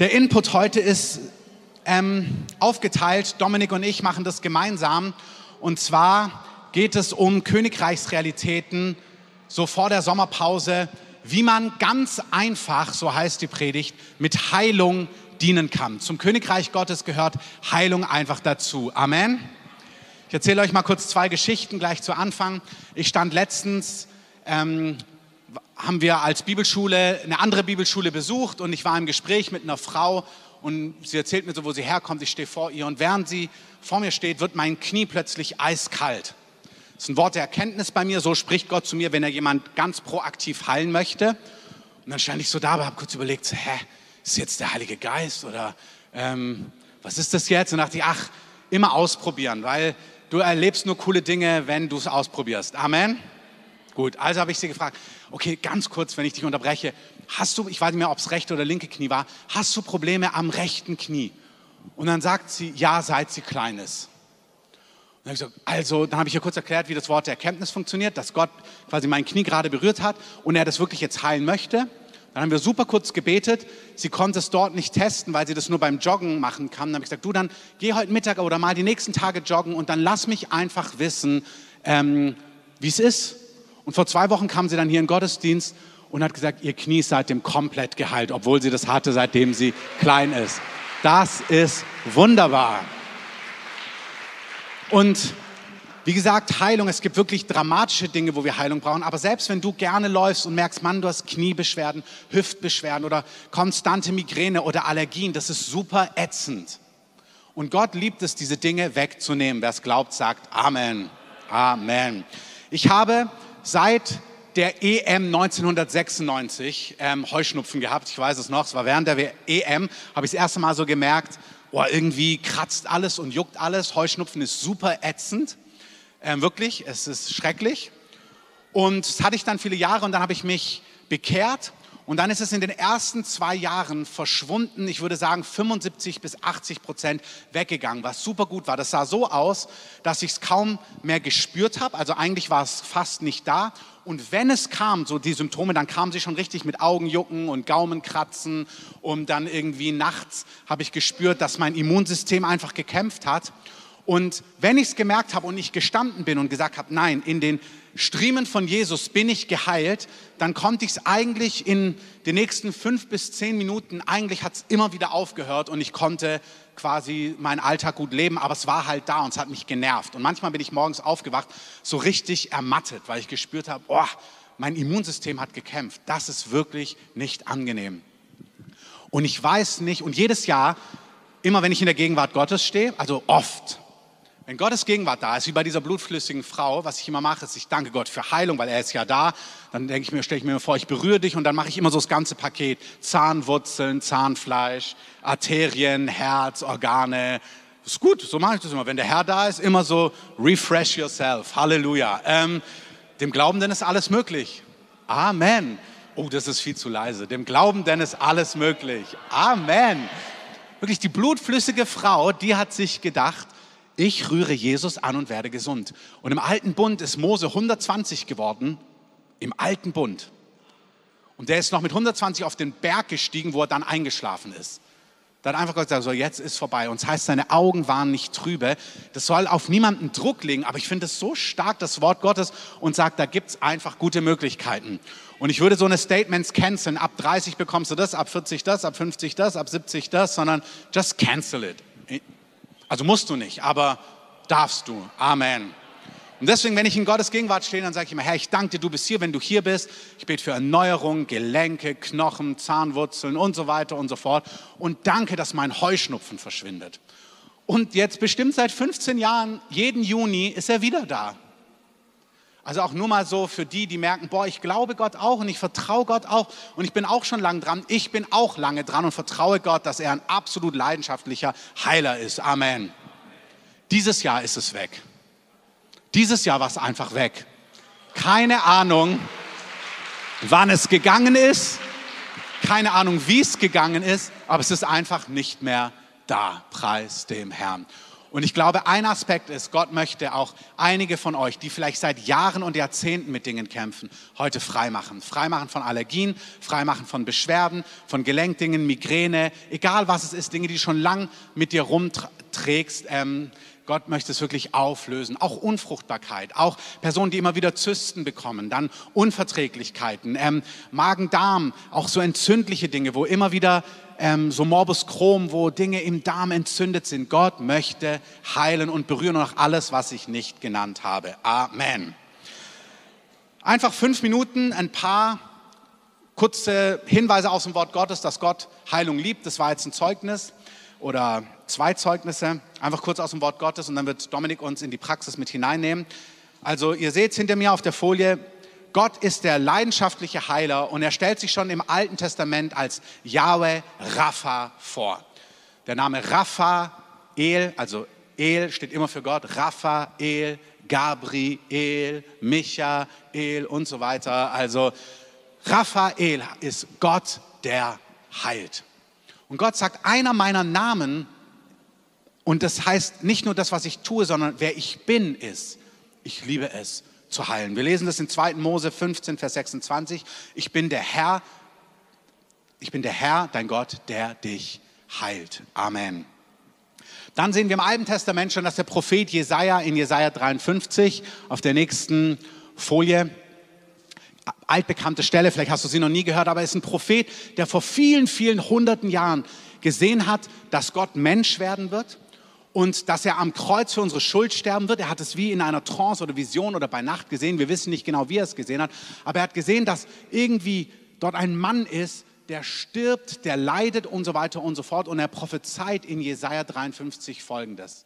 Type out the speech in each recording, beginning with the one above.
Der Input heute ist ähm, aufgeteilt. Dominik und ich machen das gemeinsam. Und zwar geht es um Königreichsrealitäten so vor der Sommerpause, wie man ganz einfach, so heißt die Predigt, mit Heilung dienen kann. Zum Königreich Gottes gehört Heilung einfach dazu. Amen. Ich erzähle euch mal kurz zwei Geschichten gleich zu Anfang. Ich stand letztens ähm, haben wir als Bibelschule eine andere Bibelschule besucht und ich war im Gespräch mit einer Frau und sie erzählt mir so, wo sie herkommt. Ich stehe vor ihr und während sie vor mir steht, wird mein Knie plötzlich eiskalt. Das ist ein Wort der Erkenntnis bei mir. So spricht Gott zu mir, wenn er jemand ganz proaktiv heilen möchte. Und dann stand ich so da, aber habe kurz überlegt, hä, ist jetzt der Heilige Geist oder ähm, was ist das jetzt? Und dachte ich, ach, immer ausprobieren, weil du erlebst nur coole Dinge, wenn du es ausprobierst. Amen. Gut, also habe ich sie gefragt, okay, ganz kurz, wenn ich dich unterbreche, hast du, ich weiß nicht mehr, ob es rechte oder linke Knie war, hast du Probleme am rechten Knie? Und dann sagt sie, ja, seit sie klein ist. Und dann habe ich gesagt, also, dann habe ich ihr kurz erklärt, wie das Wort der Erkenntnis funktioniert, dass Gott quasi mein Knie gerade berührt hat und er das wirklich jetzt heilen möchte. Dann haben wir super kurz gebetet. Sie konnte es dort nicht testen, weil sie das nur beim Joggen machen kann. Dann habe ich gesagt, du, dann geh heute Mittag oder mal die nächsten Tage joggen und dann lass mich einfach wissen, ähm, wie es ist. Und vor zwei Wochen kam sie dann hier in den Gottesdienst und hat gesagt, ihr Knie ist seitdem komplett geheilt, obwohl sie das hatte, seitdem sie klein ist. Das ist wunderbar. Und wie gesagt, Heilung, es gibt wirklich dramatische Dinge, wo wir Heilung brauchen. Aber selbst wenn du gerne läufst und merkst, Mann, du hast Kniebeschwerden, Hüftbeschwerden oder konstante Migräne oder Allergien, das ist super ätzend. Und Gott liebt es, diese Dinge wegzunehmen. Wer es glaubt, sagt Amen. Amen. Ich habe seit der EM 1996 ähm, Heuschnupfen gehabt. Ich weiß es noch, es war während der EM, habe ich das erste Mal so gemerkt, oh, irgendwie kratzt alles und juckt alles. Heuschnupfen ist super ätzend. Ähm, wirklich, es ist schrecklich. Und das hatte ich dann viele Jahre und dann habe ich mich bekehrt und dann ist es in den ersten zwei Jahren verschwunden, ich würde sagen 75 bis 80 Prozent weggegangen, was super gut war. Das sah so aus, dass ich es kaum mehr gespürt habe, also eigentlich war es fast nicht da. Und wenn es kam, so die Symptome, dann kamen sie schon richtig mit Augenjucken und Gaumenkratzen. Und dann irgendwie nachts habe ich gespürt, dass mein Immunsystem einfach gekämpft hat. Und wenn ich es gemerkt habe und ich gestanden bin und gesagt habe, nein, in den Striemen von Jesus bin ich geheilt, dann konnte ich es eigentlich in den nächsten fünf bis zehn Minuten, eigentlich hat es immer wieder aufgehört und ich konnte quasi meinen Alltag gut leben, aber es war halt da und es hat mich genervt. Und manchmal bin ich morgens aufgewacht, so richtig ermattet, weil ich gespürt habe, oh, mein Immunsystem hat gekämpft. Das ist wirklich nicht angenehm. Und ich weiß nicht, und jedes Jahr, immer wenn ich in der Gegenwart Gottes stehe, also oft, wenn Gottes Gegenwart da ist, wie bei dieser blutflüssigen Frau, was ich immer mache, ist, ich danke Gott für Heilung, weil er ist ja da. Dann denke ich mir, stelle ich mir vor, ich berühre dich und dann mache ich immer so das ganze Paket. Zahnwurzeln, Zahnfleisch, Arterien, Herz, Organe. Ist gut, so mache ich das immer. Wenn der Herr da ist, immer so refresh yourself. Halleluja. Ähm, dem Glaubenden ist alles möglich. Amen. Oh, das ist viel zu leise. Dem Glaubenden ist alles möglich. Amen. Wirklich, die blutflüssige Frau, die hat sich gedacht, ich rühre Jesus an und werde gesund. Und im alten Bund ist Mose 120 geworden, im alten Bund. Und der ist noch mit 120 auf den Berg gestiegen, wo er dann eingeschlafen ist. Da hat einfach gesagt, so jetzt ist vorbei. Und das heißt, seine Augen waren nicht trübe. Das soll auf niemanden Druck legen, aber ich finde es so stark, das Wort Gottes, und sagt, da gibt es einfach gute Möglichkeiten. Und ich würde so eine Statements canceln. Ab 30 bekommst du das, ab 40 das, ab 50 das, ab 70 das, sondern just cancel it. Also musst du nicht, aber darfst du. Amen. Und deswegen, wenn ich in Gottes Gegenwart stehe, dann sage ich immer, Herr, ich danke dir, du bist hier, wenn du hier bist. Ich bete für Erneuerung, Gelenke, Knochen, Zahnwurzeln und so weiter und so fort. Und danke, dass mein Heuschnupfen verschwindet. Und jetzt bestimmt seit 15 Jahren, jeden Juni ist er wieder da. Also auch nur mal so für die, die merken, boah, ich glaube Gott auch und ich vertraue Gott auch und ich bin auch schon lange dran. Ich bin auch lange dran und vertraue Gott, dass er ein absolut leidenschaftlicher Heiler ist. Amen. Dieses Jahr ist es weg. Dieses Jahr war es einfach weg. Keine Ahnung, wann es gegangen ist. Keine Ahnung, wie es gegangen ist, aber es ist einfach nicht mehr da. Preis dem Herrn. Und ich glaube, ein Aspekt ist, Gott möchte auch einige von euch, die vielleicht seit Jahren und Jahrzehnten mit Dingen kämpfen, heute freimachen. Freimachen von Allergien, freimachen von Beschwerden, von Gelenkdingen, Migräne, egal was es ist, Dinge, die du schon lang mit dir rumträgst. Ähm, Gott möchte es wirklich auflösen. Auch Unfruchtbarkeit, auch Personen, die immer wieder Zysten bekommen, dann Unverträglichkeiten, ähm, Magen-Darm, auch so entzündliche Dinge, wo immer wieder ähm, so Morbus Crohn, wo Dinge im Darm entzündet sind. Gott möchte heilen und berühren und auch alles, was ich nicht genannt habe. Amen. Einfach fünf Minuten, ein paar kurze Hinweise aus dem Wort Gottes, dass Gott Heilung liebt. Das war jetzt ein Zeugnis oder zwei Zeugnisse, einfach kurz aus dem Wort Gottes und dann wird Dominik uns in die Praxis mit hineinnehmen. Also ihr seht hinter mir auf der Folie, Gott ist der leidenschaftliche Heiler und er stellt sich schon im Alten Testament als Yahweh Rapha vor. Der Name Raphael, also El steht immer für Gott, Raphael, Gabriel, Michael und so weiter. Also Raphael ist Gott, der heilt. Und Gott sagt, einer meiner Namen, und das heißt nicht nur das, was ich tue, sondern wer ich bin, ist, ich liebe es, zu heilen. Wir lesen das in 2. Mose 15, Vers 26. Ich bin der Herr, ich bin der Herr, dein Gott, der dich heilt. Amen. Dann sehen wir im Alten Testament schon, dass der Prophet Jesaja in Jesaja 53 auf der nächsten Folie altbekannte Stelle, vielleicht hast du sie noch nie gehört, aber er ist ein Prophet, der vor vielen, vielen hunderten Jahren gesehen hat, dass Gott Mensch werden wird und dass er am Kreuz für unsere Schuld sterben wird. Er hat es wie in einer Trance oder Vision oder bei Nacht gesehen. Wir wissen nicht genau, wie er es gesehen hat, aber er hat gesehen, dass irgendwie dort ein Mann ist, der stirbt, der leidet und so weiter und so fort. Und er prophezeit in Jesaja 53 folgendes.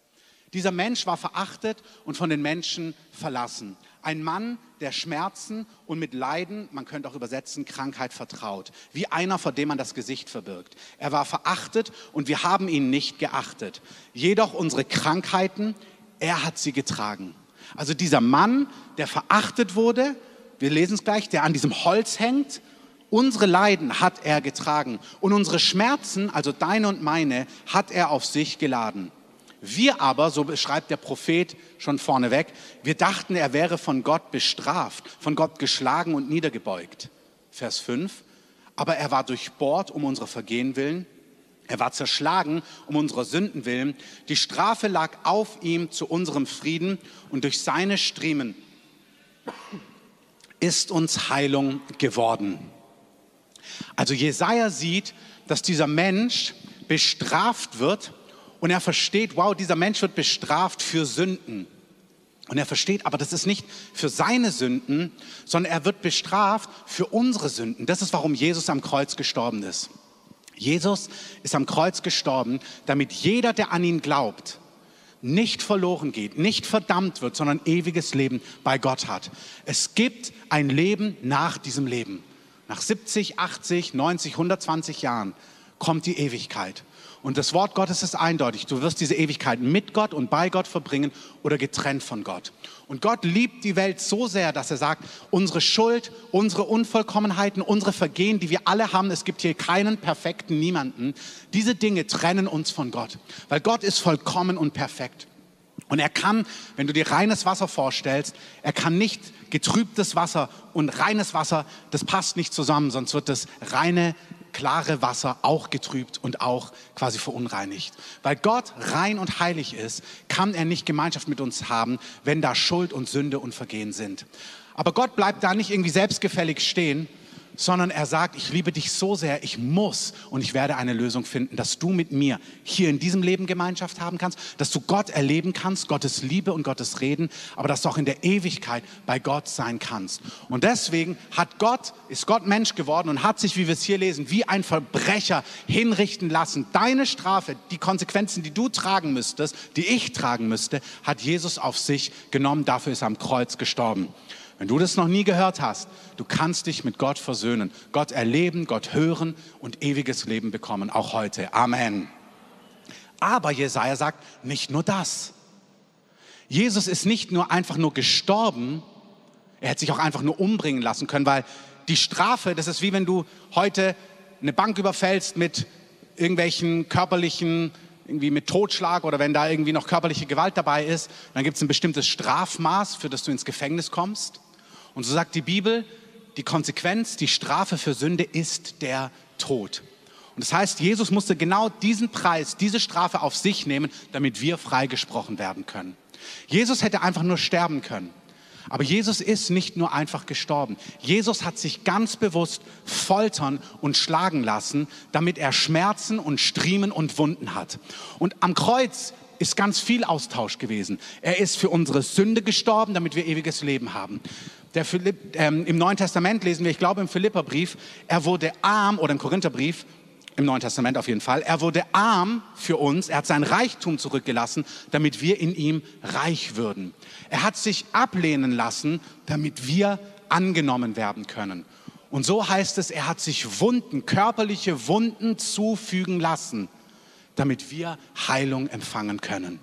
Dieser Mensch war verachtet und von den Menschen verlassen. Ein Mann, der Schmerzen und mit Leiden, man könnte auch übersetzen, Krankheit vertraut. Wie einer, vor dem man das Gesicht verbirgt. Er war verachtet und wir haben ihn nicht geachtet. Jedoch unsere Krankheiten, er hat sie getragen. Also dieser Mann, der verachtet wurde, wir lesen es gleich, der an diesem Holz hängt, unsere Leiden hat er getragen und unsere Schmerzen, also deine und meine, hat er auf sich geladen. Wir aber, so beschreibt der Prophet schon vorneweg, wir dachten, er wäre von Gott bestraft, von Gott geschlagen und niedergebeugt. Vers 5. Aber er war durchbohrt um unsere Vergehen willen. Er war zerschlagen um unsere Sünden willen. Die Strafe lag auf ihm zu unserem Frieden und durch seine Striemen ist uns Heilung geworden. Also Jesaja sieht, dass dieser Mensch bestraft wird und er versteht, wow, dieser Mensch wird bestraft für Sünden. Und er versteht, aber das ist nicht für seine Sünden, sondern er wird bestraft für unsere Sünden. Das ist, warum Jesus am Kreuz gestorben ist. Jesus ist am Kreuz gestorben, damit jeder, der an ihn glaubt, nicht verloren geht, nicht verdammt wird, sondern ewiges Leben bei Gott hat. Es gibt ein Leben nach diesem Leben. Nach 70, 80, 90, 120 Jahren kommt die Ewigkeit. Und das Wort Gottes ist eindeutig. Du wirst diese Ewigkeit mit Gott und bei Gott verbringen oder getrennt von Gott. Und Gott liebt die Welt so sehr, dass er sagt, unsere Schuld, unsere Unvollkommenheiten, unsere Vergehen, die wir alle haben, es gibt hier keinen perfekten niemanden, diese Dinge trennen uns von Gott. Weil Gott ist vollkommen und perfekt. Und er kann, wenn du dir reines Wasser vorstellst, er kann nicht getrübtes Wasser und reines Wasser, das passt nicht zusammen, sonst wird das reine klare Wasser auch getrübt und auch quasi verunreinigt. Weil Gott rein und heilig ist, kann er nicht Gemeinschaft mit uns haben, wenn da Schuld und Sünde und Vergehen sind. Aber Gott bleibt da nicht irgendwie selbstgefällig stehen, sondern er sagt, ich liebe dich so sehr, ich muss und ich werde eine Lösung finden, dass du mit mir hier in diesem Leben Gemeinschaft haben kannst, dass du Gott erleben kannst, Gottes Liebe und Gottes Reden, aber dass du auch in der Ewigkeit bei Gott sein kannst. Und deswegen hat Gott, ist Gott Mensch geworden und hat sich, wie wir es hier lesen, wie ein Verbrecher hinrichten lassen. Deine Strafe, die Konsequenzen, die du tragen müsstest, die ich tragen müsste, hat Jesus auf sich genommen. Dafür ist er am Kreuz gestorben. Wenn du das noch nie gehört hast, du kannst dich mit Gott versöhnen, Gott erleben, Gott hören und ewiges Leben bekommen, auch heute. Amen. Aber Jesaja sagt nicht nur das. Jesus ist nicht nur einfach nur gestorben, er hätte sich auch einfach nur umbringen lassen können, weil die Strafe, das ist wie wenn du heute eine Bank überfällst mit irgendwelchen körperlichen irgendwie mit Totschlag oder wenn da irgendwie noch körperliche Gewalt dabei ist, dann gibt es ein bestimmtes Strafmaß, für das du ins Gefängnis kommst. Und so sagt die Bibel, die Konsequenz, die Strafe für Sünde ist der Tod. Und das heißt, Jesus musste genau diesen Preis, diese Strafe auf sich nehmen, damit wir freigesprochen werden können. Jesus hätte einfach nur sterben können. Aber Jesus ist nicht nur einfach gestorben. Jesus hat sich ganz bewusst foltern und schlagen lassen, damit er Schmerzen und Striemen und Wunden hat. Und am Kreuz ist ganz viel Austausch gewesen. Er ist für unsere Sünde gestorben, damit wir ewiges Leben haben. Philipp, ähm, Im Neuen Testament lesen wir, ich glaube im Philipperbrief, er wurde arm oder im Korintherbrief, im Neuen Testament auf jeden Fall. Er wurde arm für uns, er hat sein Reichtum zurückgelassen, damit wir in ihm reich würden. Er hat sich ablehnen lassen, damit wir angenommen werden können. Und so heißt es, er hat sich Wunden, körperliche Wunden zufügen lassen, damit wir Heilung empfangen können.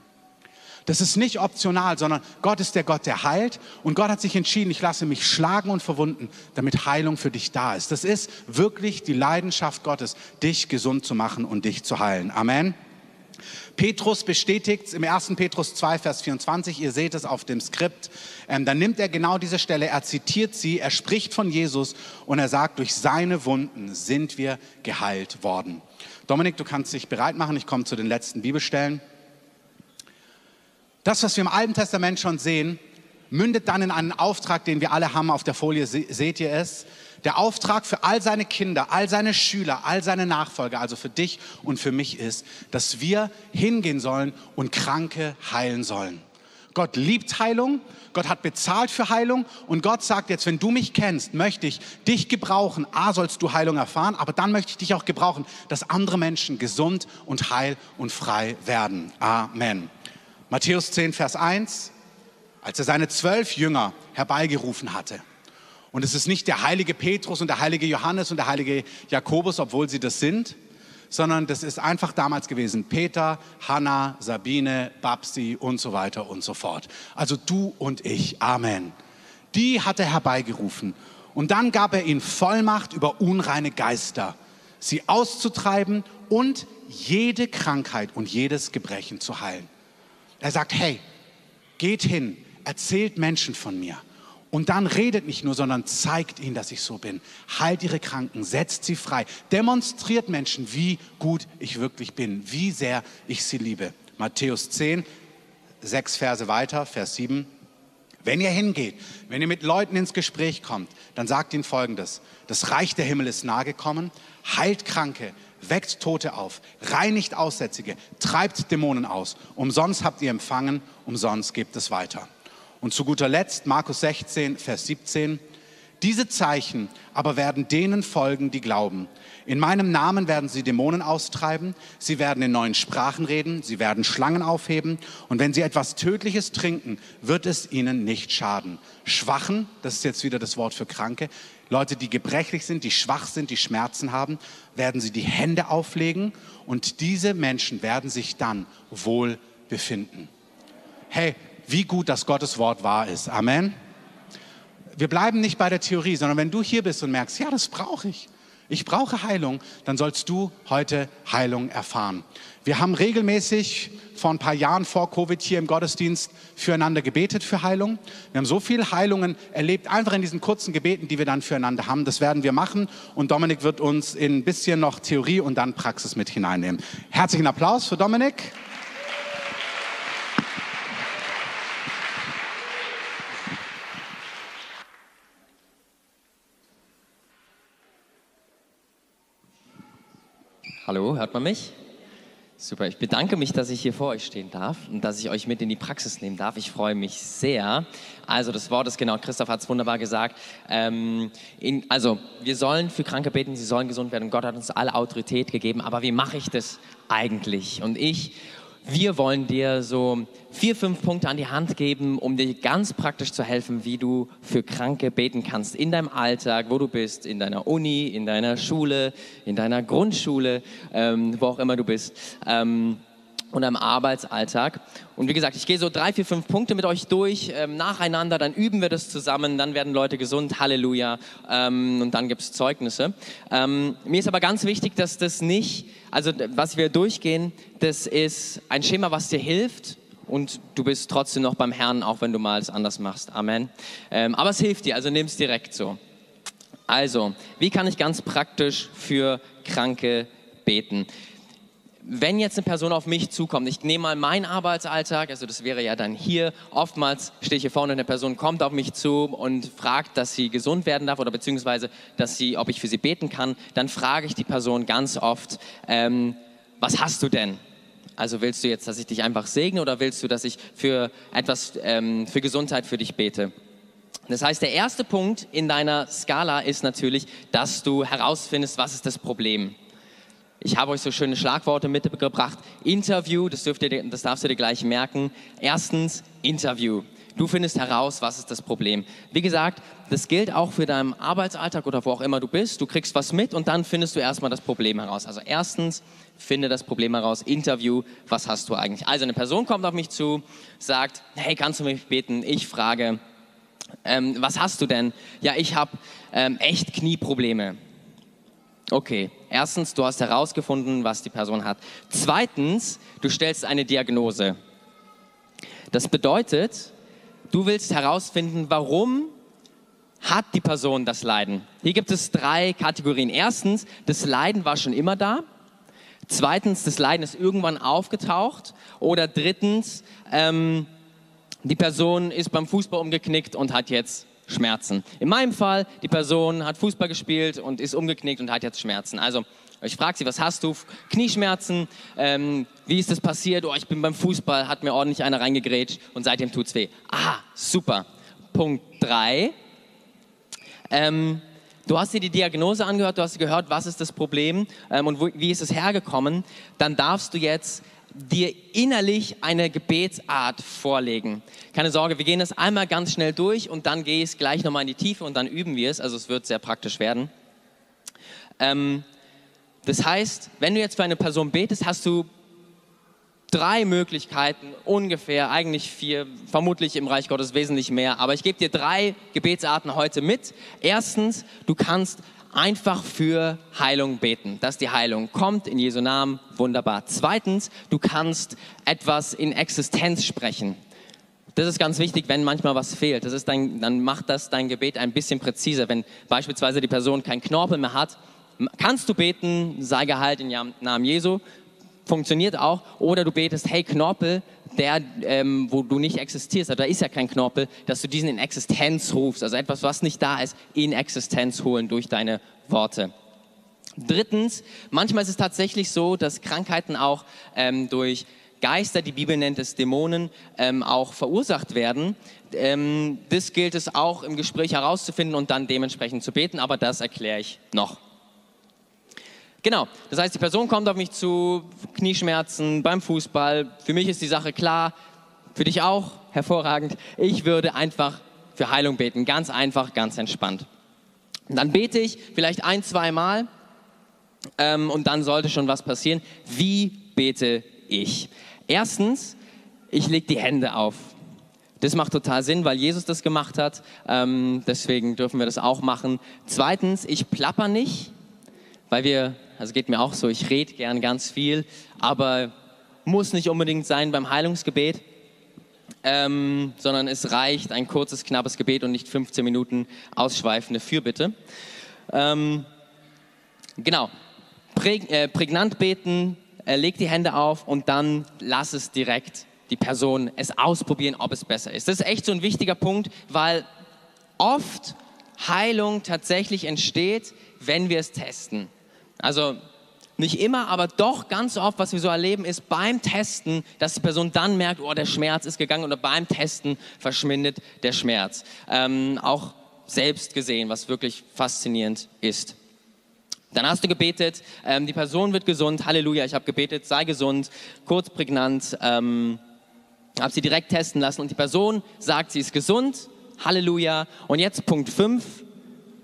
Das ist nicht optional, sondern Gott ist der Gott, der heilt. Und Gott hat sich entschieden, ich lasse mich schlagen und verwunden, damit Heilung für dich da ist. Das ist wirklich die Leidenschaft Gottes, dich gesund zu machen und dich zu heilen. Amen. Petrus bestätigt im 1. Petrus 2, Vers 24, ihr seht es auf dem Skript, ähm, dann nimmt er genau diese Stelle, er zitiert sie, er spricht von Jesus und er sagt, durch seine Wunden sind wir geheilt worden. Dominik, du kannst dich bereit machen, ich komme zu den letzten Bibelstellen. Das, was wir im Alten Testament schon sehen, mündet dann in einen Auftrag, den wir alle haben. Auf der Folie seht ihr es. Der Auftrag für all seine Kinder, all seine Schüler, all seine Nachfolger, also für dich und für mich ist, dass wir hingehen sollen und Kranke heilen sollen. Gott liebt Heilung, Gott hat bezahlt für Heilung und Gott sagt jetzt, wenn du mich kennst, möchte ich dich gebrauchen. A, sollst du Heilung erfahren, aber dann möchte ich dich auch gebrauchen, dass andere Menschen gesund und heil und frei werden. Amen. Matthäus 10, Vers 1, als er seine zwölf Jünger herbeigerufen hatte. Und es ist nicht der heilige Petrus und der heilige Johannes und der heilige Jakobus, obwohl sie das sind, sondern das ist einfach damals gewesen. Peter, Hannah, Sabine, Babsi und so weiter und so fort. Also du und ich. Amen. Die hat er herbeigerufen. Und dann gab er ihnen Vollmacht über unreine Geister, sie auszutreiben und jede Krankheit und jedes Gebrechen zu heilen. Er sagt, hey, geht hin, erzählt Menschen von mir. Und dann redet nicht nur, sondern zeigt ihnen, dass ich so bin. Heilt ihre Kranken, setzt sie frei. Demonstriert Menschen, wie gut ich wirklich bin, wie sehr ich sie liebe. Matthäus 10, sechs Verse weiter, Vers 7. Wenn ihr hingeht, wenn ihr mit Leuten ins Gespräch kommt, dann sagt ihnen Folgendes. Das Reich der Himmel ist nahe gekommen, heilt Kranke, weckt Tote auf, reinigt Aussätzige, treibt Dämonen aus. Umsonst habt ihr empfangen, umsonst gebt es weiter. Und zu guter Letzt Markus 16, Vers 17. Diese Zeichen aber werden denen folgen, die glauben. In meinem Namen werden sie Dämonen austreiben, sie werden in neuen Sprachen reden, sie werden Schlangen aufheben und wenn sie etwas Tödliches trinken, wird es ihnen nicht schaden. Schwachen, das ist jetzt wieder das Wort für Kranke, Leute, die gebrechlich sind, die schwach sind, die Schmerzen haben, werden sie die Hände auflegen und diese Menschen werden sich dann wohl befinden. Hey, wie gut, dass Gottes Wort wahr ist. Amen. Wir bleiben nicht bei der Theorie, sondern wenn du hier bist und merkst, ja, das brauche ich, ich brauche Heilung, dann sollst du heute Heilung erfahren. Wir haben regelmäßig vor ein paar Jahren vor Covid hier im Gottesdienst füreinander gebetet für Heilung. Wir haben so viele Heilungen erlebt, einfach in diesen kurzen Gebeten, die wir dann füreinander haben. Das werden wir machen und Dominik wird uns in ein bisschen noch Theorie und dann Praxis mit hineinnehmen. Herzlichen Applaus für Dominik. Hallo, hört man mich? Super, ich bedanke mich, dass ich hier vor euch stehen darf und dass ich euch mit in die Praxis nehmen darf. Ich freue mich sehr. Also das Wort ist genau, Christoph hat es wunderbar gesagt. Ähm, in, also wir sollen für Kranke beten, sie sollen gesund werden. Gott hat uns alle Autorität gegeben. Aber wie mache ich das eigentlich? Und ich wir wollen dir so vier, fünf Punkte an die Hand geben, um dir ganz praktisch zu helfen, wie du für Kranke beten kannst. In deinem Alltag, wo du bist, in deiner Uni, in deiner Schule, in deiner Grundschule, ähm, wo auch immer du bist. Ähm, und am Arbeitsalltag. Und wie gesagt, ich gehe so drei, vier, fünf Punkte mit euch durch, ähm, nacheinander, dann üben wir das zusammen, dann werden Leute gesund, Halleluja, ähm, und dann gibt es Zeugnisse. Ähm, mir ist aber ganz wichtig, dass das nicht, also was wir durchgehen, das ist ein Schema, was dir hilft, und du bist trotzdem noch beim Herrn, auch wenn du mal es anders machst. Amen. Ähm, aber es hilft dir, also nimm es direkt so. Also, wie kann ich ganz praktisch für Kranke beten? Wenn jetzt eine Person auf mich zukommt, ich nehme mal meinen Arbeitsalltag, also das wäre ja dann hier, oftmals stehe ich hier vorne und eine Person kommt auf mich zu und fragt, dass sie gesund werden darf oder beziehungsweise, dass sie, ob ich für sie beten kann, dann frage ich die Person ganz oft, ähm, was hast du denn? Also willst du jetzt, dass ich dich einfach segne oder willst du, dass ich für etwas, ähm, für Gesundheit für dich bete? Das heißt, der erste Punkt in deiner Skala ist natürlich, dass du herausfindest, was ist das Problem. Ich habe euch so schöne Schlagworte mitgebracht. Interview, das, dürft ihr, das darfst du dir gleich merken. Erstens, Interview. Du findest heraus, was ist das Problem. Wie gesagt, das gilt auch für deinen Arbeitsalltag oder wo auch immer du bist. Du kriegst was mit und dann findest du erstmal das Problem heraus. Also erstens, finde das Problem heraus. Interview, was hast du eigentlich? Also eine Person kommt auf mich zu, sagt, hey, kannst du mich beten? Ich frage, ähm, was hast du denn? Ja, ich habe ähm, echt Knieprobleme. Okay, erstens, du hast herausgefunden, was die Person hat. Zweitens, du stellst eine Diagnose. Das bedeutet, du willst herausfinden, warum hat die Person das Leiden. Hier gibt es drei Kategorien. Erstens, das Leiden war schon immer da. Zweitens, das Leiden ist irgendwann aufgetaucht. Oder drittens, ähm, die Person ist beim Fußball umgeknickt und hat jetzt Schmerzen. In meinem Fall, die Person hat Fußball gespielt und ist umgeknickt und hat jetzt Schmerzen. Also ich frage sie, was hast du? Knieschmerzen, ähm, wie ist das passiert? Oh, ich bin beim Fußball, hat mir ordentlich einer reingegrätscht und seitdem tut es weh. Ah, super. Punkt 3. Ähm, du hast dir die Diagnose angehört, du hast gehört, was ist das Problem ähm, und wo, wie ist es hergekommen. Dann darfst du jetzt dir innerlich eine Gebetsart vorlegen. Keine Sorge, wir gehen das einmal ganz schnell durch und dann gehe ich gleich nochmal in die Tiefe und dann üben wir es. Also es wird sehr praktisch werden. Ähm, das heißt, wenn du jetzt für eine Person betest, hast du drei Möglichkeiten, ungefähr, eigentlich vier, vermutlich im Reich Gottes wesentlich mehr, aber ich gebe dir drei Gebetsarten heute mit. Erstens, du kannst einfach für Heilung beten, dass die Heilung kommt in Jesu Namen, wunderbar. Zweitens, du kannst etwas in Existenz sprechen. Das ist ganz wichtig, wenn manchmal was fehlt. Das ist dein, dann macht das dein Gebet ein bisschen präziser. Wenn beispielsweise die Person keinen Knorpel mehr hat, kannst du beten, sei geheilt im Namen Jesu. Funktioniert auch. Oder du betest, hey Knorpel, der, ähm, wo du nicht existierst, also da ist ja kein Knorpel, dass du diesen in Existenz rufst, also etwas, was nicht da ist, in Existenz holen durch deine Worte. Drittens, manchmal ist es tatsächlich so, dass Krankheiten auch ähm, durch Geister, die Bibel nennt es Dämonen, ähm, auch verursacht werden. Ähm, das gilt es auch im Gespräch herauszufinden und dann dementsprechend zu beten, aber das erkläre ich noch. Genau, das heißt, die Person kommt auf mich zu, Knieschmerzen beim Fußball. Für mich ist die Sache klar, für dich auch, hervorragend. Ich würde einfach für Heilung beten, ganz einfach, ganz entspannt. Und dann bete ich vielleicht ein, zwei Mal ähm, und dann sollte schon was passieren. Wie bete ich? Erstens, ich lege die Hände auf. Das macht total Sinn, weil Jesus das gemacht hat. Ähm, deswegen dürfen wir das auch machen. Zweitens, ich plapper nicht, weil wir also geht mir auch so, ich rede gern ganz viel, aber muss nicht unbedingt sein beim Heilungsgebet, ähm, sondern es reicht ein kurzes, knappes Gebet und nicht 15 Minuten ausschweifende Fürbitte. Ähm, genau, Präg, äh, prägnant beten, äh, leg die Hände auf und dann lass es direkt die Person es ausprobieren, ob es besser ist. Das ist echt so ein wichtiger Punkt, weil oft Heilung tatsächlich entsteht, wenn wir es testen. Also nicht immer, aber doch ganz oft, was wir so erleben, ist beim Testen, dass die Person dann merkt, oh, der Schmerz ist gegangen oder beim Testen verschwindet der Schmerz. Ähm, auch selbst gesehen, was wirklich faszinierend ist. Dann hast du gebetet, ähm, die Person wird gesund, Halleluja, ich habe gebetet, sei gesund, kurz prägnant, ähm, habe sie direkt testen lassen und die Person sagt, sie ist gesund, Halleluja. Und jetzt Punkt 5,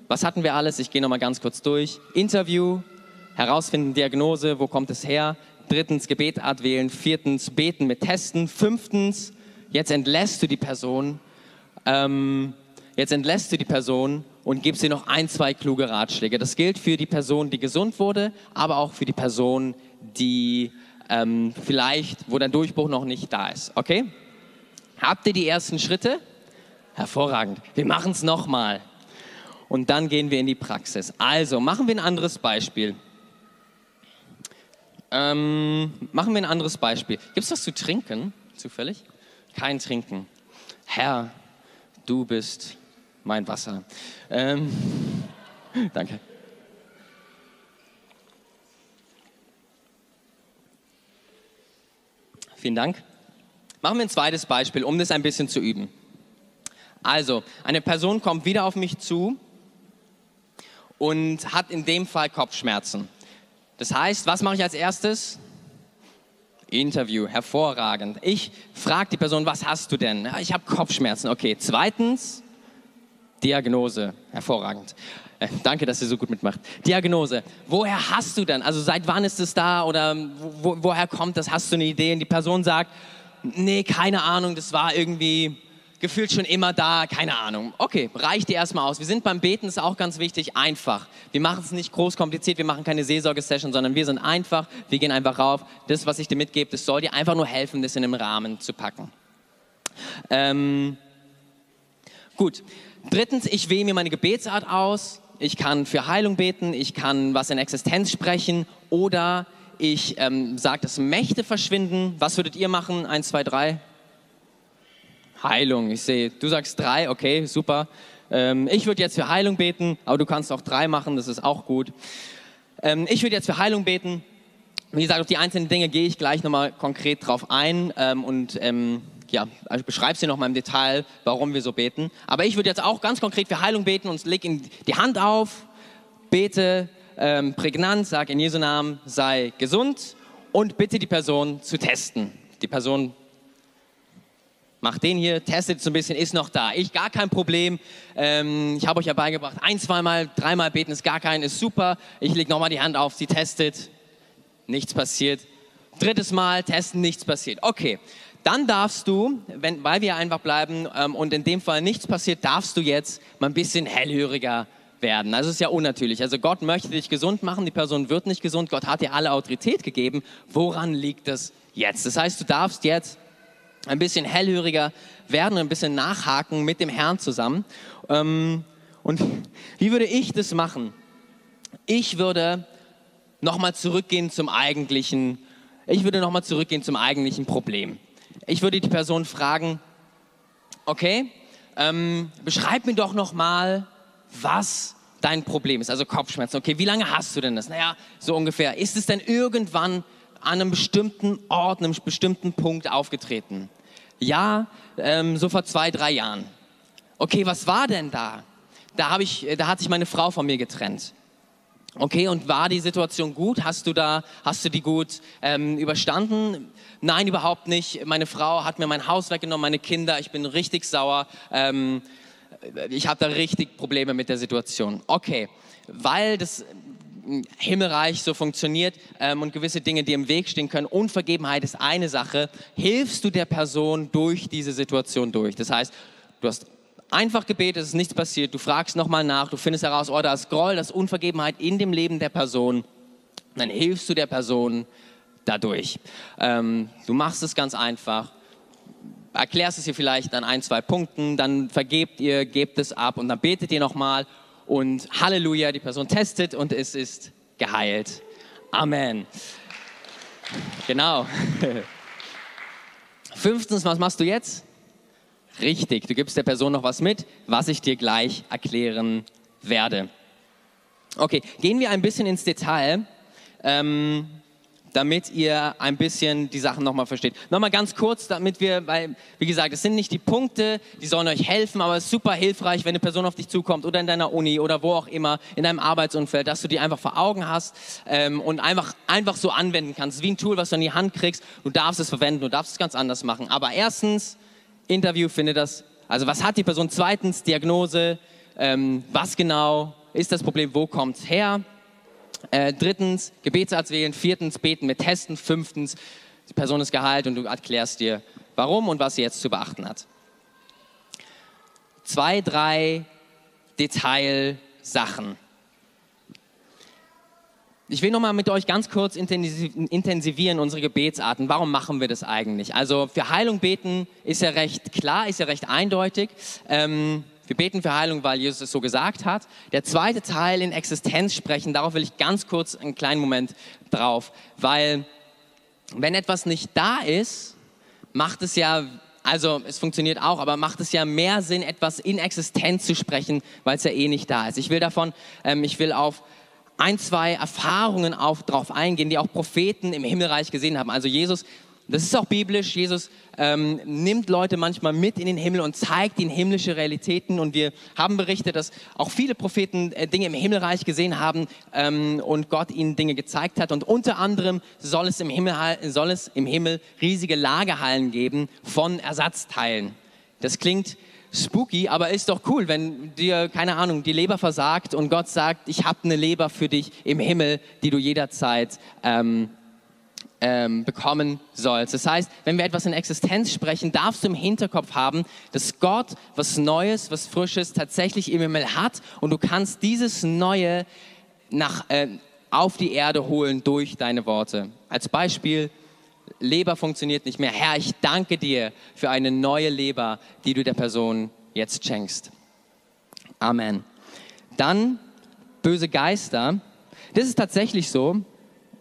was hatten wir alles? Ich gehe nochmal ganz kurz durch. Interview, herausfinden, Diagnose, wo kommt es her, Drittens, Gebetart wählen. Viertens, beten mit Testen. Fünftens, jetzt entlässt du die Person. Ähm, jetzt entlässt du die Person und gibst ihr noch ein, zwei kluge Ratschläge. Das gilt für die Person, die gesund wurde, aber auch für die Person, die ähm, vielleicht, wo der Durchbruch noch nicht da ist. Okay? Habt ihr die ersten Schritte? Hervorragend. Wir machen es nochmal. Und dann gehen wir in die Praxis. Also, machen wir ein anderes Beispiel. Ähm, machen wir ein anderes Beispiel. Gibt es was zu trinken, zufällig? Kein Trinken. Herr, du bist mein Wasser. Ähm, danke. Vielen Dank. Machen wir ein zweites Beispiel, um das ein bisschen zu üben. Also, eine Person kommt wieder auf mich zu und hat in dem Fall Kopfschmerzen. Das heißt, was mache ich als erstes? Interview, hervorragend. Ich frage die Person, was hast du denn? Ja, ich habe Kopfschmerzen. Okay. Zweitens, Diagnose, hervorragend. Äh, danke, dass ihr so gut mitmacht. Diagnose. Woher hast du denn? Also seit wann ist es da oder wo, woher kommt das? Hast du eine Idee? Und die Person sagt, nee, keine Ahnung, das war irgendwie gefühlt schon immer da, keine Ahnung. Okay, reicht dir erstmal aus. Wir sind beim Beten, ist auch ganz wichtig, einfach. Wir machen es nicht groß kompliziert, wir machen keine Seelsorge-Session, sondern wir sind einfach, wir gehen einfach rauf. Das, was ich dir mitgebe, das soll dir einfach nur helfen, das in einem Rahmen zu packen. Ähm, gut. Drittens, ich wähle mir meine Gebetsart aus. Ich kann für Heilung beten, ich kann was in Existenz sprechen oder ich ähm, sage, dass Mächte verschwinden. Was würdet ihr machen? Eins, zwei, drei. Heilung. Ich sehe, du sagst drei, okay, super. Ähm, ich würde jetzt für Heilung beten, aber du kannst auch drei machen, das ist auch gut. Ähm, ich würde jetzt für Heilung beten. Wie gesagt, auf die einzelnen Dinge gehe ich gleich nochmal konkret drauf ein ähm, und ähm, ja, also beschreibe dir nochmal im Detail, warum wir so beten. Aber ich würde jetzt auch ganz konkret für Heilung beten und leg in die Hand auf, bete ähm, prägnant, sag in Jesu Namen, sei gesund und bitte die Person zu testen. Die Person macht den hier, testet so ein bisschen, ist noch da. Ich gar kein Problem. Ähm, ich habe euch ja beigebracht, ein, zweimal, dreimal beten ist gar kein, ist super. Ich lege nochmal die Hand auf, sie testet, nichts passiert. Drittes Mal testen, nichts passiert. Okay, dann darfst du, wenn, weil wir einfach bleiben ähm, und in dem Fall nichts passiert, darfst du jetzt mal ein bisschen hellhöriger werden. Also es ist ja unnatürlich. Also Gott möchte dich gesund machen, die Person wird nicht gesund, Gott hat dir alle Autorität gegeben. Woran liegt es jetzt? Das heißt, du darfst jetzt ein bisschen hellhöriger werden und ein bisschen nachhaken mit dem Herrn zusammen. Ähm, und wie würde ich das machen? Ich würde nochmal zurückgehen zum eigentlichen, ich würde nochmal zurückgehen zum eigentlichen Problem. Ich würde die Person fragen, okay, ähm, beschreib mir doch nochmal, was dein Problem ist, also Kopfschmerzen. Okay, wie lange hast du denn das? Naja, so ungefähr. Ist es denn irgendwann an einem bestimmten Ort, einem bestimmten Punkt aufgetreten? Ja, ähm, so vor zwei, drei Jahren. Okay, was war denn da? Da, ich, da hat sich meine Frau von mir getrennt. Okay, und war die Situation gut? Hast du da, hast du die gut ähm, überstanden? Nein, überhaupt nicht. Meine Frau hat mir mein Haus weggenommen, meine Kinder. Ich bin richtig sauer. Ähm, ich habe da richtig Probleme mit der Situation. Okay, weil das Himmelreich so funktioniert ähm, und gewisse Dinge, die im Weg stehen können. Unvergebenheit ist eine Sache. Hilfst du der Person durch diese Situation durch? Das heißt, du hast einfach gebetet, es ist nichts passiert. Du fragst nochmal nach, du findest heraus, oh, da ist Groll, da ist Unvergebenheit in dem Leben der Person. Dann hilfst du der Person dadurch. Ähm, du machst es ganz einfach erklärst es ihr vielleicht an ein, zwei Punkten, dann vergebt ihr, gebt es ab und dann betet ihr nochmal und Halleluja, die Person testet und es ist geheilt. Amen. Genau. Fünftens, was machst du jetzt? Richtig, du gibst der Person noch was mit, was ich dir gleich erklären werde. Okay, gehen wir ein bisschen ins Detail. Ähm, damit ihr ein bisschen die Sachen nochmal versteht. Nochmal ganz kurz, damit wir, weil, wie gesagt, es sind nicht die Punkte, die sollen euch helfen, aber es ist super hilfreich, wenn eine Person auf dich zukommt oder in deiner Uni oder wo auch immer, in deinem Arbeitsumfeld, dass du die einfach vor Augen hast ähm, und einfach, einfach so anwenden kannst. Wie ein Tool, was du in die Hand kriegst. Du darfst es verwenden, du darfst es ganz anders machen. Aber erstens, Interview, finde das, also was hat die Person? Zweitens, Diagnose, ähm, was genau ist das Problem, wo kommt es her? Äh, drittens, Gebetsarzt wählen. Viertens, beten mit Testen. Fünftens, die Person ist geheilt und du erklärst dir, warum und was sie jetzt zu beachten hat. Zwei, drei Detailsachen. Ich will nochmal mit euch ganz kurz intensivieren unsere Gebetsarten. Warum machen wir das eigentlich? Also für Heilung beten ist ja recht klar, ist ja recht eindeutig. Ähm, wir beten für Heilung, weil Jesus es so gesagt hat. Der zweite Teil in Existenz sprechen, darauf will ich ganz kurz einen kleinen Moment drauf, weil wenn etwas nicht da ist, macht es ja, also es funktioniert auch, aber macht es ja mehr Sinn, etwas in Existenz zu sprechen, weil es ja eh nicht da ist. Ich will davon, ähm, ich will auf ein, zwei Erfahrungen auf, drauf eingehen, die auch Propheten im Himmelreich gesehen haben. Also Jesus das ist auch biblisch. Jesus ähm, nimmt Leute manchmal mit in den Himmel und zeigt ihnen himmlische Realitäten. Und wir haben berichtet, dass auch viele Propheten äh, Dinge im Himmelreich gesehen haben ähm, und Gott ihnen Dinge gezeigt hat. Und unter anderem soll es im Himmel, soll es im Himmel riesige Lagerhallen geben von Ersatzteilen. Das klingt spooky, aber ist doch cool, wenn dir, keine Ahnung, die Leber versagt und Gott sagt, ich habe eine Leber für dich im Himmel, die du jederzeit ähm, ähm, bekommen sollst. Das heißt, wenn wir etwas in Existenz sprechen, darfst du im Hinterkopf haben, dass Gott was Neues, was Frisches tatsächlich im Himmel hat und du kannst dieses Neue nach, äh, auf die Erde holen durch deine Worte. Als Beispiel, Leber funktioniert nicht mehr. Herr, ich danke dir für eine neue Leber, die du der Person jetzt schenkst. Amen. Dann böse Geister. Das ist tatsächlich so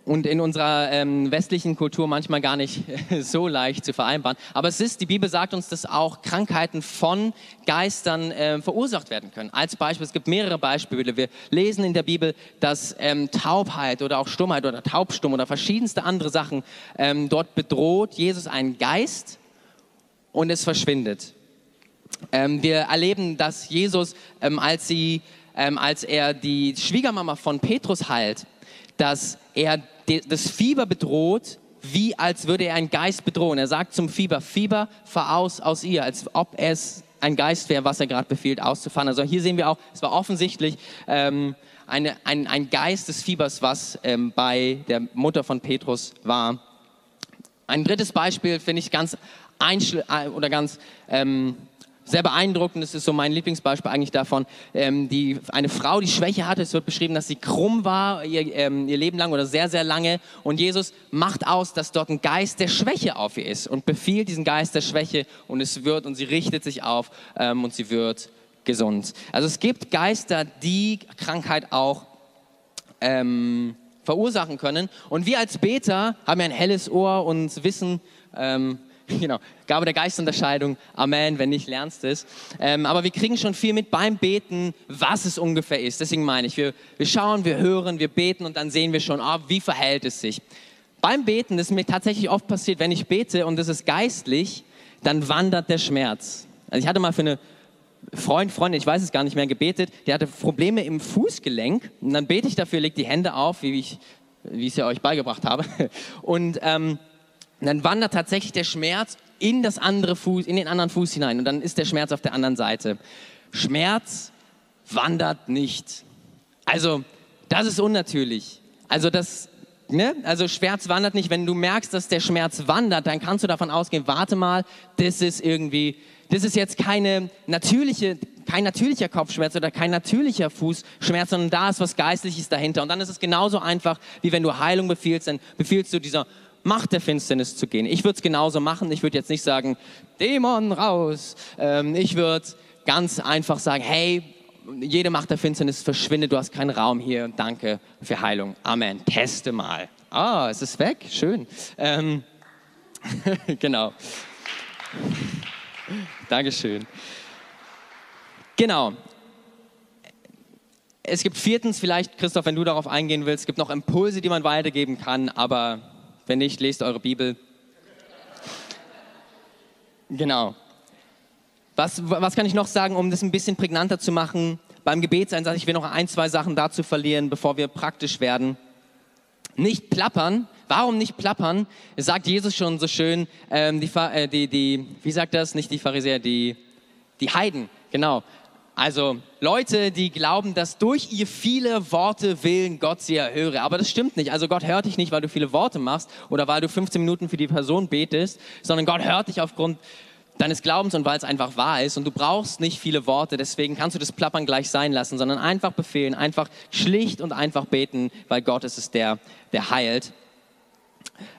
und in unserer ähm, westlichen Kultur manchmal gar nicht so leicht zu vereinbaren. Aber es ist, die Bibel sagt uns, dass auch Krankheiten von Geistern äh, verursacht werden können. Als Beispiel, es gibt mehrere Beispiele. Wir lesen in der Bibel, dass ähm, Taubheit oder auch Stummheit oder Taubstumm oder verschiedenste andere Sachen ähm, dort bedroht Jesus einen Geist und es verschwindet. Ähm, wir erleben, dass Jesus, ähm, als, sie, ähm, als er die Schwiegermama von Petrus heilt, dass er das Fieber bedroht, wie als würde er einen Geist bedrohen. Er sagt zum Fieber, Fieber, fahr aus aus ihr, als ob es ein Geist wäre, was er gerade befiehlt, auszufahren. Also hier sehen wir auch, es war offensichtlich ähm, eine, ein, ein Geist des Fiebers, was ähm, bei der Mutter von Petrus war. Ein drittes Beispiel finde ich ganz äh, oder ganz ähm, sehr beeindruckend. Das ist so mein Lieblingsbeispiel eigentlich davon. Ähm, die, eine Frau, die Schwäche hatte, es wird beschrieben, dass sie krumm war ihr, ähm, ihr Leben lang oder sehr, sehr lange. Und Jesus macht aus, dass dort ein Geist der Schwäche auf ihr ist und befiehlt diesen Geist der Schwäche und es wird und sie richtet sich auf ähm, und sie wird gesund. Also es gibt Geister, die Krankheit auch ähm, verursachen können. Und wir als Beter haben ja ein helles Ohr und wissen, ähm, genau, Gabe der Geistunterscheidung, Amen, wenn nicht, lernst es. Ähm, aber wir kriegen schon viel mit beim Beten, was es ungefähr ist. Deswegen meine ich, wir, wir schauen, wir hören, wir beten und dann sehen wir schon, oh, wie verhält es sich. Beim Beten, das ist mir tatsächlich oft passiert, wenn ich bete und es ist geistlich, dann wandert der Schmerz. Also ich hatte mal für eine Freund, Freundin, ich weiß es gar nicht mehr, gebetet, der hatte Probleme im Fußgelenk und dann bete ich dafür, legt die Hände auf, wie ich, wie ich es ja euch beigebracht habe. Und ähm, und dann wandert tatsächlich der Schmerz in das andere Fuß, in den anderen Fuß hinein und dann ist der Schmerz auf der anderen Seite. Schmerz wandert nicht. Also, das ist unnatürlich. Also das Ne? Also Schmerz wandert nicht. Wenn du merkst, dass der Schmerz wandert, dann kannst du davon ausgehen, warte mal, das ist irgendwie, das ist jetzt keine natürliche, kein natürlicher Kopfschmerz oder kein natürlicher Fußschmerz, sondern da ist was Geistliches dahinter. Und dann ist es genauso einfach, wie wenn du Heilung befiehlst, dann befiehlst du dieser Macht der Finsternis zu gehen. Ich würde es genauso machen. Ich würde jetzt nicht sagen, Dämon raus. Ähm, ich würde ganz einfach sagen, hey, jede Macht der Finsternis verschwindet, du hast keinen Raum hier. Danke für Heilung. Amen. Teste mal. Ah, es ist weg. Schön. Ähm, genau. Dankeschön. Genau. Es gibt viertens, vielleicht, Christoph, wenn du darauf eingehen willst, es gibt noch Impulse, die man weitergeben kann, aber wenn nicht, lest eure Bibel. Genau. Was, was kann ich noch sagen, um das ein bisschen prägnanter zu machen? Beim Gebetseinsatz, ich will noch ein, zwei Sachen dazu verlieren, bevor wir praktisch werden. Nicht plappern. Warum nicht plappern? Sagt Jesus schon so schön, ähm, die, äh, die, die, wie sagt das? Nicht die Pharisäer, die, die Heiden, genau. Also Leute, die glauben, dass durch ihr viele Worte willen Gott sie erhöre. Aber das stimmt nicht. Also Gott hört dich nicht, weil du viele Worte machst oder weil du 15 Minuten für die Person betest, sondern Gott hört dich aufgrund deines Glaubens und weil es einfach wahr ist. Und du brauchst nicht viele Worte, deswegen kannst du das Plappern gleich sein lassen, sondern einfach befehlen, einfach schlicht und einfach beten, weil Gott ist es der, der heilt.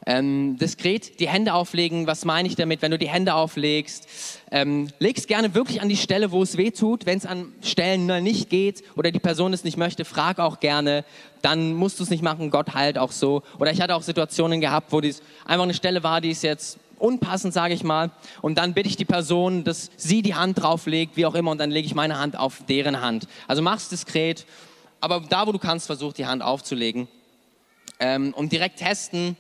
Ähm, diskret die Hände auflegen, was meine ich damit? Wenn du die Hände auflegst, ähm, legst gerne wirklich an die Stelle, wo es weh tut. Wenn es an Stellen nicht geht oder die Person es nicht möchte, frag auch gerne. Dann musst du es nicht machen, Gott heilt auch so. Oder ich hatte auch Situationen gehabt, wo dies einfach eine Stelle war, die ist jetzt unpassend, sage ich mal. Und dann bitte ich die Person, dass sie die Hand drauflegt, wie auch immer, und dann lege ich meine Hand auf deren Hand. Also mach es diskret, aber da, wo du kannst, versuch die Hand aufzulegen. Ähm, und direkt testen,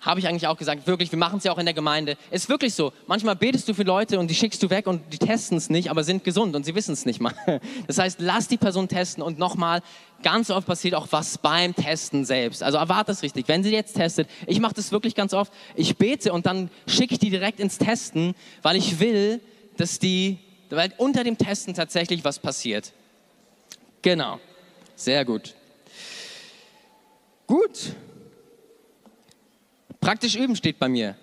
habe ich eigentlich auch gesagt, wirklich, wir machen es ja auch in der Gemeinde. Ist wirklich so. Manchmal betest du für Leute und die schickst du weg und die testen es nicht, aber sind gesund und sie wissen es nicht mal. Das heißt, lass die Person testen und nochmal, ganz oft passiert auch was beim Testen selbst. Also erwarte es richtig. Wenn sie jetzt testet, ich mache das wirklich ganz oft, ich bete und dann schicke ich die direkt ins Testen, weil ich will, dass die, weil unter dem Testen tatsächlich was passiert. Genau. Sehr gut. Gut. Praktisch üben steht bei mir.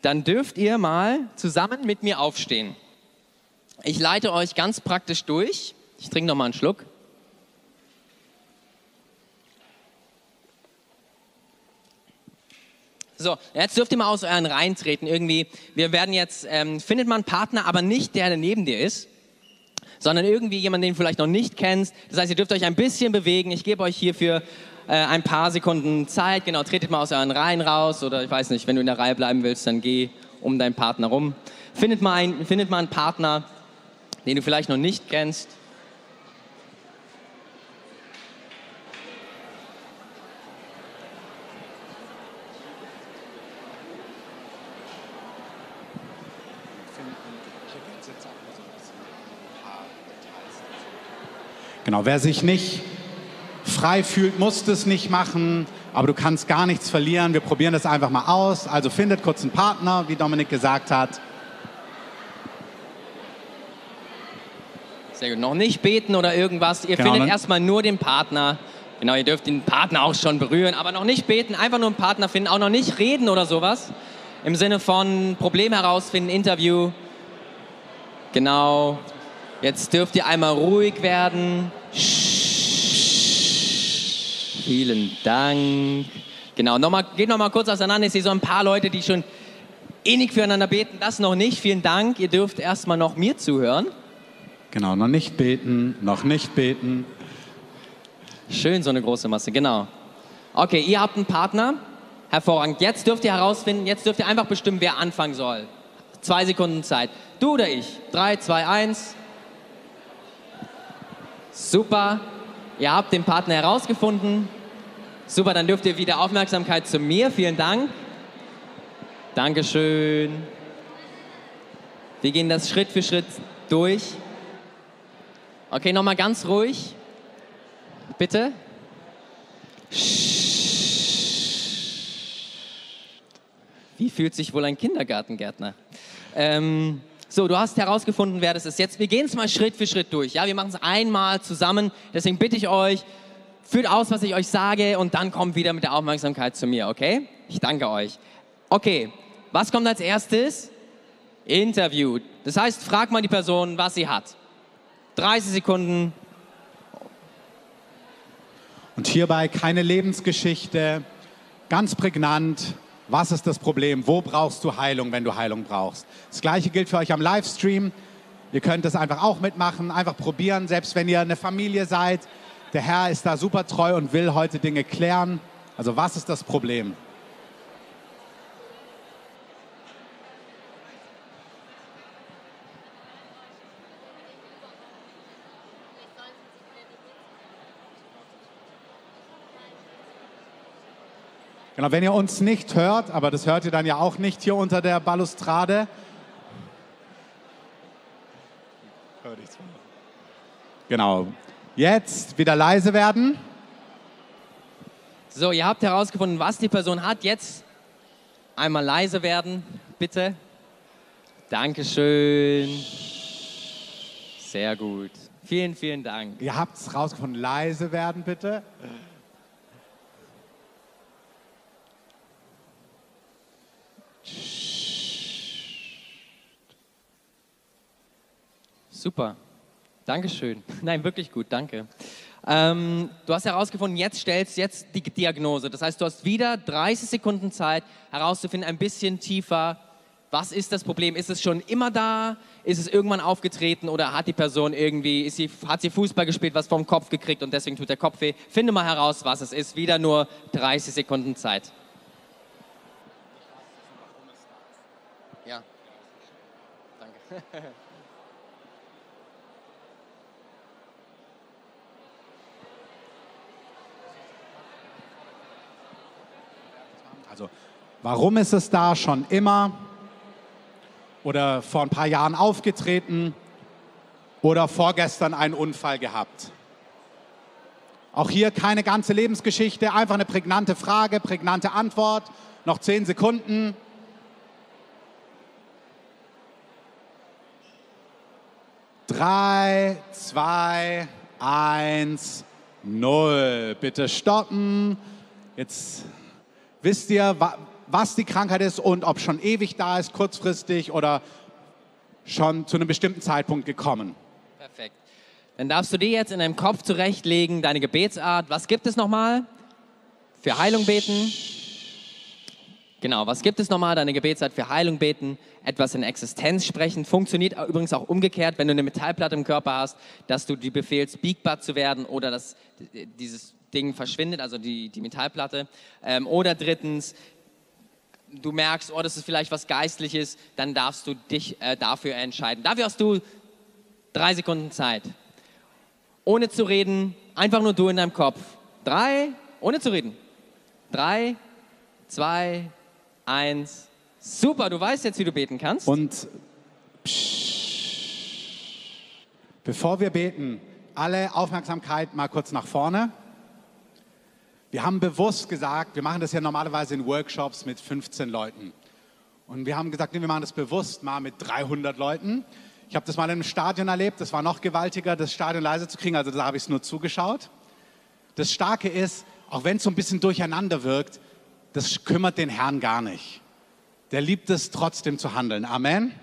Dann dürft ihr mal zusammen mit mir aufstehen. Ich leite euch ganz praktisch durch. Ich trinke noch mal einen Schluck. So, jetzt dürft ihr mal aus euren Reihen treten. Irgendwie, wir werden jetzt, ähm, findet man einen Partner, aber nicht der, der neben dir ist, sondern irgendwie jemanden, den du vielleicht noch nicht kennst. Das heißt, ihr dürft euch ein bisschen bewegen. Ich gebe euch hierfür äh, ein paar Sekunden Zeit. Genau, tretet mal aus euren Reihen raus oder ich weiß nicht, wenn du in der Reihe bleiben willst, dann geh um deinen Partner rum. Findet mal, ein, findet mal einen Partner, den du vielleicht noch nicht kennst. Genau, wer sich nicht frei fühlt, muss das nicht machen, aber du kannst gar nichts verlieren. Wir probieren das einfach mal aus. Also findet kurz einen Partner, wie Dominik gesagt hat. Sehr gut. Noch nicht beten oder irgendwas. Ihr Genau, findet ne? erstmal nur den Partner. Genau, ihr dürft den Partner auch schon berühren, aber noch nicht beten, einfach nur einen Partner finden, auch noch nicht reden oder sowas. Im Sinne von Problem herausfinden, Interview. Genau. Jetzt dürft ihr einmal ruhig werden. Vielen Dank. Genau, noch mal, geht noch mal kurz auseinander. Ich sehe so ein paar Leute, die schon innig füreinander beten. Das noch nicht. Vielen Dank. Ihr dürft erstmal noch mir zuhören. Genau, noch nicht beten, noch nicht beten. Schön, so eine große Masse, genau. Okay, ihr habt einen Partner. Hervorragend. Jetzt dürft ihr herausfinden, jetzt dürft ihr einfach bestimmen, wer anfangen soll. Zwei Sekunden Zeit. Du oder ich? Drei, zwei, eins. Super. Ihr habt den Partner herausgefunden. Super, dann dürft ihr wieder Aufmerksamkeit zu mir. Vielen Dank. Dankeschön. Wir gehen das Schritt für Schritt durch. Okay, nochmal ganz ruhig. Bitte. Wie fühlt sich wohl ein Kindergartengärtner? Ähm, so, du hast herausgefunden, wer das ist. Jetzt, wir gehen es mal Schritt für Schritt durch. Ja, wir machen es einmal zusammen. Deswegen bitte ich euch, führt aus, was ich euch sage und dann kommt wieder mit der Aufmerksamkeit zu mir, okay? Ich danke euch. Okay, was kommt als erstes? Interview. Das heißt, frag mal die Person, was sie hat. 30 Sekunden. Und hierbei keine Lebensgeschichte, ganz prägnant. Was ist das Problem? Wo brauchst du Heilung, wenn du Heilung brauchst? Das gleiche gilt für euch am Livestream. Ihr könnt das einfach auch mitmachen, einfach probieren, selbst wenn ihr eine Familie seid. Der Herr ist da super treu und will heute Dinge klären. Also was ist das Problem? Genau, wenn ihr uns nicht hört, aber das hört ihr dann ja auch nicht hier unter der Balustrade. Genau. Jetzt wieder leise werden. So, ihr habt herausgefunden, was die Person hat. Jetzt einmal leise werden, bitte. Dankeschön. Sehr gut. Vielen, vielen Dank. Ihr habt es rausgefunden. Leise werden bitte. Super. Dankeschön. Nein, wirklich gut, danke. Ähm, du hast herausgefunden, jetzt stellst jetzt die Diagnose. Das heißt, du hast wieder 30 Sekunden Zeit herauszufinden, ein bisschen tiefer, was ist das Problem? Ist es schon immer da? Ist es irgendwann aufgetreten oder hat die Person irgendwie, sie, hat sie Fußball gespielt, was vom Kopf gekriegt und deswegen tut der Kopf weh? Finde mal heraus, was es ist. Wieder nur 30 Sekunden Zeit. Ja. Danke. Also, warum ist es da schon immer? Oder vor ein paar Jahren aufgetreten? Oder vorgestern einen Unfall gehabt? Auch hier keine ganze Lebensgeschichte, einfach eine prägnante Frage, prägnante Antwort. Noch zehn Sekunden. Drei, zwei, eins, null. Bitte stoppen. Jetzt wisst ihr, was die Krankheit ist und ob schon ewig da ist, kurzfristig oder schon zu einem bestimmten Zeitpunkt gekommen. Perfekt. Dann darfst du dir jetzt in deinem Kopf zurechtlegen, deine Gebetsart. Was gibt es nochmal? Für Heilung beten. Genau, was gibt es nochmal? Deine Gebetsart für Heilung beten, etwas in Existenz sprechen. Funktioniert übrigens auch umgekehrt, wenn du eine Metallplatte im Körper hast, dass du die befehlst, biegbar zu werden oder dass dieses Ding verschwindet, also die, die Metallplatte. Ähm, oder drittens, du merkst, oh, das ist vielleicht was Geistliches, dann darfst du dich äh, dafür entscheiden. Dafür hast du drei Sekunden Zeit. Ohne zu reden, einfach nur du in deinem Kopf. Drei, ohne zu reden. Drei, zwei, eins. Super, du weißt jetzt, wie du beten kannst. Und bevor wir beten, alle Aufmerksamkeit mal kurz nach vorne. Wir haben bewusst gesagt, wir machen das ja normalerweise in Workshops mit 15 Leuten. Und wir haben gesagt, nee, wir machen das bewusst mal mit 300 Leuten. Ich habe das mal in einem Stadion erlebt, das war noch gewaltiger, das Stadion leise zu kriegen, also da habe ich es nur zugeschaut. Das Starke ist, auch wenn es so ein bisschen durcheinander wirkt, das kümmert den Herrn gar nicht. Der liebt es trotzdem zu handeln. Amen.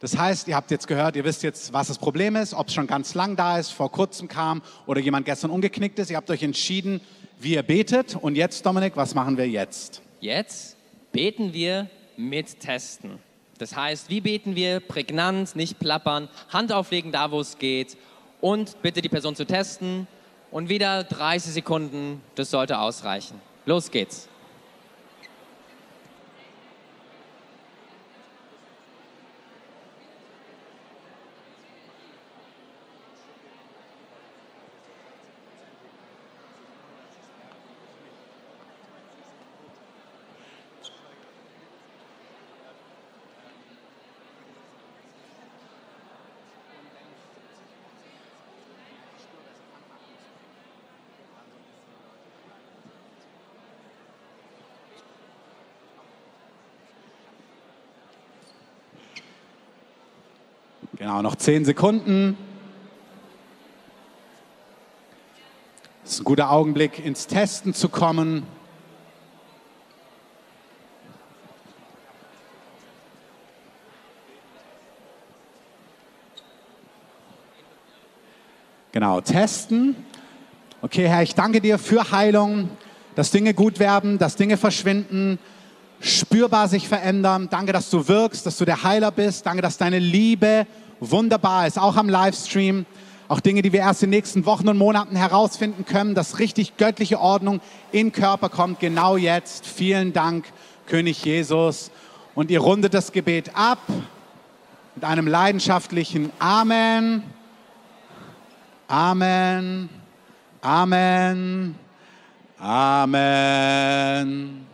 Das heißt, ihr habt jetzt gehört, ihr wisst jetzt, was das Problem ist, ob es schon ganz lang da ist, vor kurzem kam oder jemand gestern umgeknickt ist. Ihr habt euch entschieden, wie ihr betet. Und jetzt, Dominik, was machen wir jetzt? Jetzt beten wir mit Testen. Das heißt, wie beten wir? Prägnant, nicht plappern, Hand auflegen da, wo es geht und bitte die Person zu testen. Und wieder 30 Sekunden, das sollte ausreichen. Los geht's. Genau, noch zehn Sekunden. Das ist ein guter Augenblick, ins Testen zu kommen. Genau, testen. Okay, Herr, ich danke dir für Heilung, dass Dinge gut werden, dass Dinge verschwinden, spürbar sich verändern. Danke, dass du wirkst, dass du der Heiler bist. Danke, dass deine Liebe wunderbar ist, auch am Livestream. Auch Dinge, die wir erst in den nächsten Wochen und Monaten herausfinden können, dass richtig göttliche Ordnung in Körper kommt, genau jetzt. Vielen Dank, König Jesus. Und ihr rundet das Gebet ab mit einem leidenschaftlichen Amen. Amen. Amen. Amen.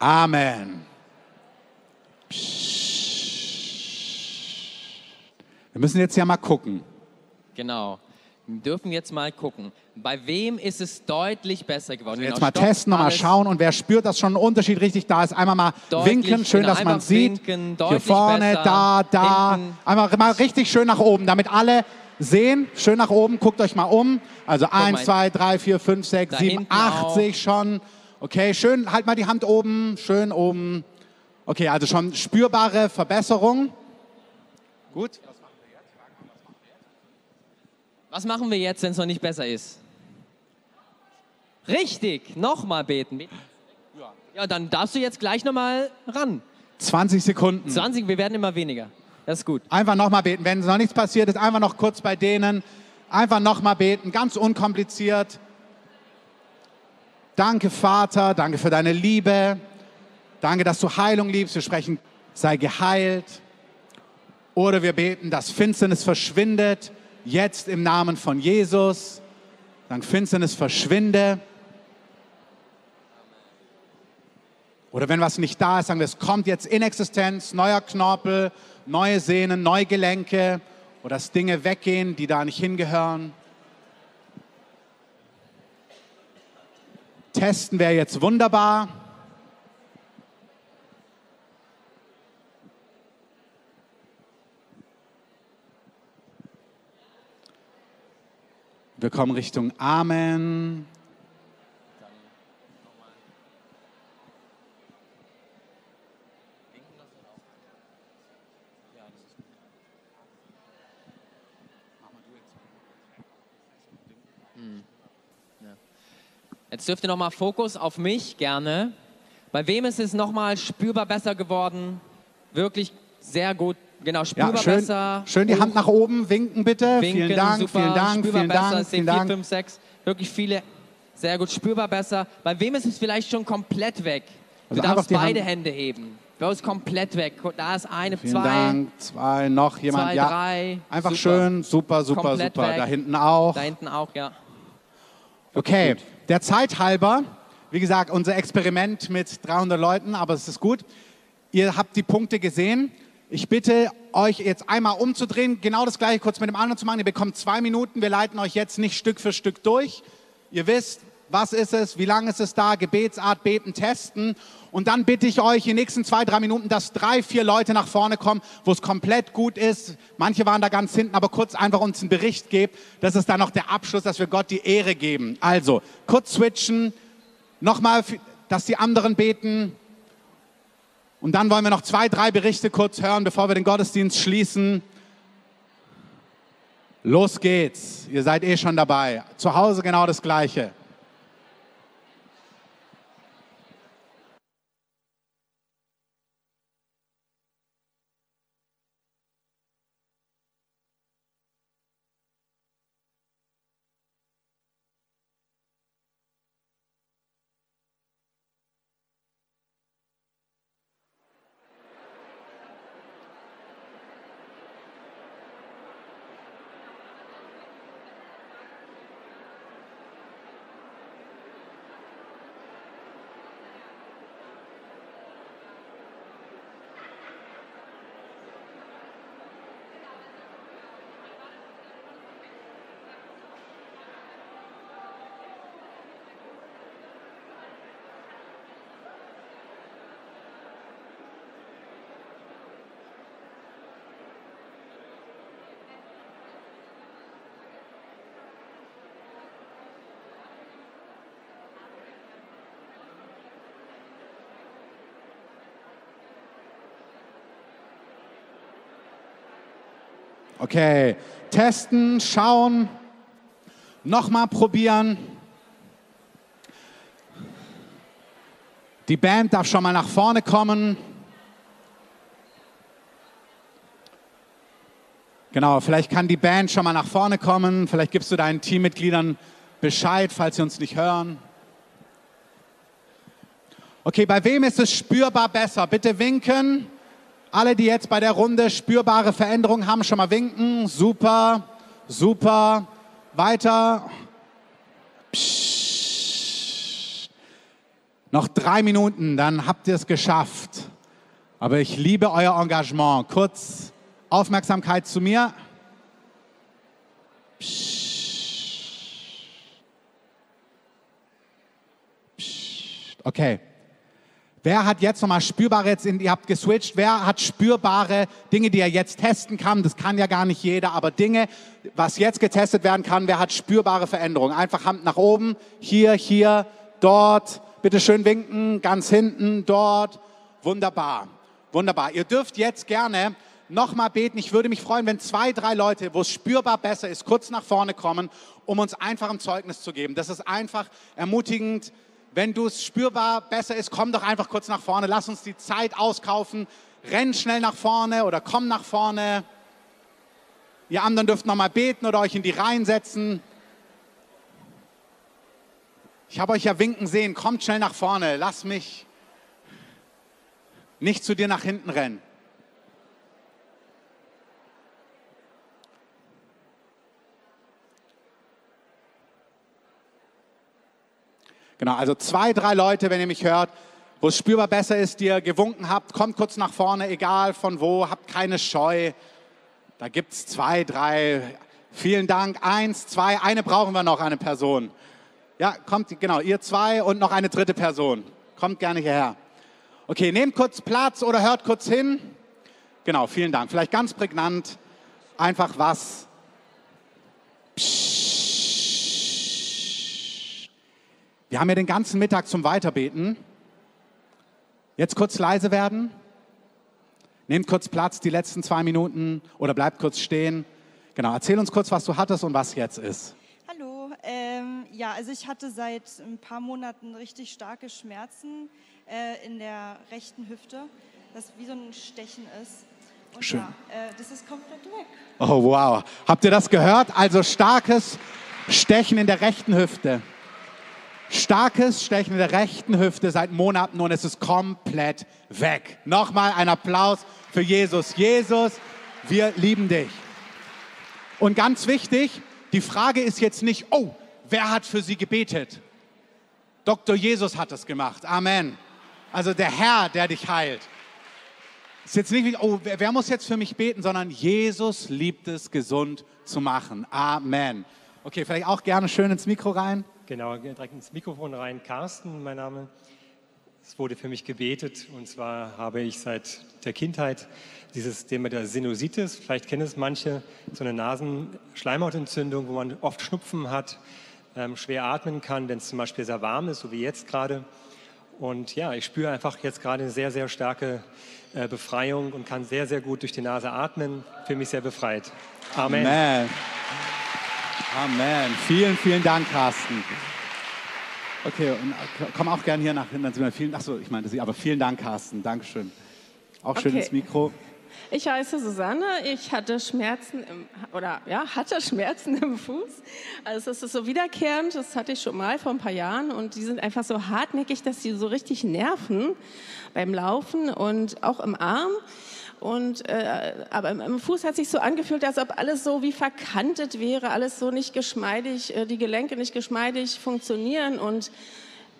Amen. Wir müssen jetzt ja mal gucken. Genau. Wir dürfen jetzt mal gucken, bei wem ist es deutlich besser geworden. Jetzt Genau, mal stoppt testen, nochmal alles. schauen und wer spürt, dass schon ein Unterschied richtig da ist, einmal mal Deutlich, winken, schön, genau, dass man sieht. Hier vorne, besser, da, da. hinten. Einmal mal richtig schön nach oben, damit alle sehen. Schön nach oben, guckt euch mal um. Also eins, mal. zwei, drei, vier, fünf, sechs, Da sieben, hinten acht auch. sehe ich schon. Okay, schön, halt mal die Hand oben, schön oben. Okay, also schon spürbare Verbesserung. Gut. Was machen wir jetzt, wenn es noch nicht besser ist? Richtig, nochmal beten. Ja, dann darfst du jetzt gleich nochmal ran. 20 Sekunden. 20, wir werden immer weniger. Das ist gut. Einfach nochmal beten. Wenn noch nichts passiert ist, einfach noch kurz bei denen. Einfach nochmal beten. Ganz unkompliziert. Danke, Vater. Danke für deine Liebe. Danke, dass du Heilung liebst. Wir sprechen, sei geheilt. Oder wir beten, dass Finsternis verschwindet. Jetzt im Namen von Jesus. Dank Finsternis verschwinde. Oder wenn was nicht da ist, sagen wir, es kommt jetzt in Existenz, neuer Knorpel, neue Sehnen, neue Gelenke oder dass Dinge weggehen, die da nicht hingehören. Testen wäre jetzt wunderbar. Wir kommen Richtung Amen. Jetzt dürft ihr nochmal Fokus auf mich gerne. Bei wem ist es nochmal spürbar besser geworden? Wirklich sehr gut. Genau, spürbar Ja, schön, besser. schön die Hand nach oben, winken bitte. Winken, vielen Dank, super, vielen Dank, spürbar vielen besser. Dank, Es vielen sind vier, Dank. fünf, sechs, wirklich viele. Sehr gut, spürbar besser. Bei wem ist es vielleicht schon komplett weg? Du Also einfach darfst beide Hand- Hände heben. Bei uns komplett weg. Da ist eine, Vielen zwei, Dank. Zwei, noch jemand. zwei, ja. drei. Einfach Super. schön, super, super, Komplett super. weg. Da hinten auch. Da hinten auch, ja. Okay, gut. der Zeit halber, wie gesagt, unser Experiment mit 300 Leuten, aber es ist gut. Ihr habt die Punkte gesehen. Ich bitte euch jetzt einmal umzudrehen, genau das gleiche kurz mit dem anderen zu machen. Ihr bekommt zwei Minuten. Wir leiten euch jetzt nicht Stück für Stück durch. Ihr wisst, was ist es, wie lange ist es da, Gebetsart, beten, testen. Und dann bitte ich euch in den nächsten zwei, drei Minuten, dass drei, vier Leute nach vorne kommen, wo es komplett gut ist. Manche waren da ganz hinten, aber kurz einfach uns einen Bericht gebt. Das ist dann noch der Abschluss, dass wir Gott die Ehre geben. Also, kurz switchen, nochmal, dass die anderen beten. Und dann wollen wir noch zwei, drei Berichte kurz hören, bevor wir den Gottesdienst schließen. Los geht's. Ihr seid eh schon dabei. Zu Hause genau das Gleiche. Okay, testen, schauen, nochmal probieren. Die Band darf schon mal nach vorne kommen. Genau, vielleicht kann die Band schon mal nach vorne kommen. Vielleicht gibst du deinen Teammitgliedern Bescheid, falls sie uns nicht hören. Okay, bei wem ist es spürbar besser? Bitte winken. Alle, die jetzt bei der Runde spürbare Veränderungen haben, schon mal winken. Super, super. Weiter. Psst. Noch drei Minuten, dann habt ihr es geschafft. Aber ich liebe euer Engagement. Kurz Aufmerksamkeit zu mir. Psst. Psst. Okay, Wer hat jetzt nochmal spürbare, jetzt in, ihr habt geswitcht, wer hat spürbare Dinge, die er jetzt testen kann? Das kann ja gar nicht jeder, aber Dinge, was jetzt getestet werden kann, wer hat spürbare Veränderungen? Einfach Hand nach oben, hier, hier, dort, bitte schön winken, ganz hinten, dort. Wunderbar, wunderbar. Ihr dürft jetzt gerne nochmal beten. Ich würde mich freuen, wenn zwei, drei Leute, wo es spürbar besser ist, kurz nach vorne kommen, um uns einfach ein Zeugnis zu geben. Das ist einfach ermutigend wenn du es spürbar besser ist, komm doch einfach kurz nach vorne. Lass uns die Zeit auskaufen. Renn schnell nach vorne oder komm nach vorne. Ihr anderen dürft noch mal beten oder euch in die Reihen setzen. Ich habe euch ja winken sehen. Kommt schnell nach vorne. Lass mich nicht zu dir nach hinten rennen. Genau, also zwei, drei Leute, wenn ihr mich hört, wo es spürbar besser ist, die ihr gewunken habt, kommt kurz nach vorne, egal von wo, habt keine Scheu. Da gibt es zwei, drei. Vielen Dank. Eins, zwei, eine brauchen wir noch, eine Person. Ja, kommt, genau, ihr zwei und noch eine dritte Person. Kommt gerne hierher. Okay, nehmt kurz Platz oder hört kurz hin. Genau, vielen Dank. Vielleicht ganz prägnant, einfach was. Psst. Wir haben ja den ganzen Mittag zum Weiterbeten. Jetzt kurz leise werden. Nehmt kurz Platz, die letzten zwei Minuten oder bleibt kurz stehen. Genau, erzähl uns kurz, was du hattest und was jetzt ist. Hallo, ähm, ja, also ich hatte seit ein paar Monaten richtig starke Schmerzen äh, in der rechten Hüfte, das wie so ein Stechen ist. Und Schön. ja, äh, das ist komplett weg. Oh wow, habt ihr das gehört? Also starkes Stechen in der rechten Hüfte. Starkes Stechen der rechten Hüfte seit Monaten und es ist komplett weg. Nochmal ein Applaus für Jesus. Jesus, wir lieben dich. Und ganz wichtig, die Frage ist jetzt nicht, oh, wer hat für sie gebetet? Dr. Jesus hat es gemacht. Amen. Also der Herr, der dich heilt. Ist jetzt nicht, oh, wer, wer muss jetzt für mich beten, sondern Jesus liebt es, gesund zu machen. Amen. Okay, vielleicht auch gerne schön ins Mikro rein. Genau, direkt ins Mikrofon rein. Carsten, mein Name. Es wurde für mich gebetet und zwar habe ich seit der Kindheit dieses Thema der Sinusitis, vielleicht kennen es manche, so eine Nasenschleimhautentzündung, wo man oft Schnupfen hat, ähm, schwer atmen kann, wenn es zum Beispiel sehr warm ist, so wie jetzt gerade. Und ja, ich spüre einfach jetzt gerade eine sehr, sehr starke äh, Befreiung und kann sehr, sehr gut durch die Nase atmen. Für mich sehr befreit. Amen. Amen. Amen. Vielen, vielen Dank, Carsten. Okay, und äh, komm auch gerne hier nach hinten. Vielen, achso, ich meinte Sie, aber vielen Dank, Carsten. Dankeschön. Auch schön Okay. ins Mikro. Ich heiße Susanne. Ich hatte Schmerzen im, oder ja, hatte Schmerzen im Fuß. Also es ist so wiederkehrend. Das hatte ich schon mal vor ein paar Jahren und die sind einfach so hartnäckig, dass sie so richtig nerven beim Laufen und auch im Arm. Und äh, aber im, Fuß hat sich so angefühlt, als ob alles so wie verkantet wäre, alles so nicht geschmeidig, äh, die Gelenke nicht geschmeidig funktionieren und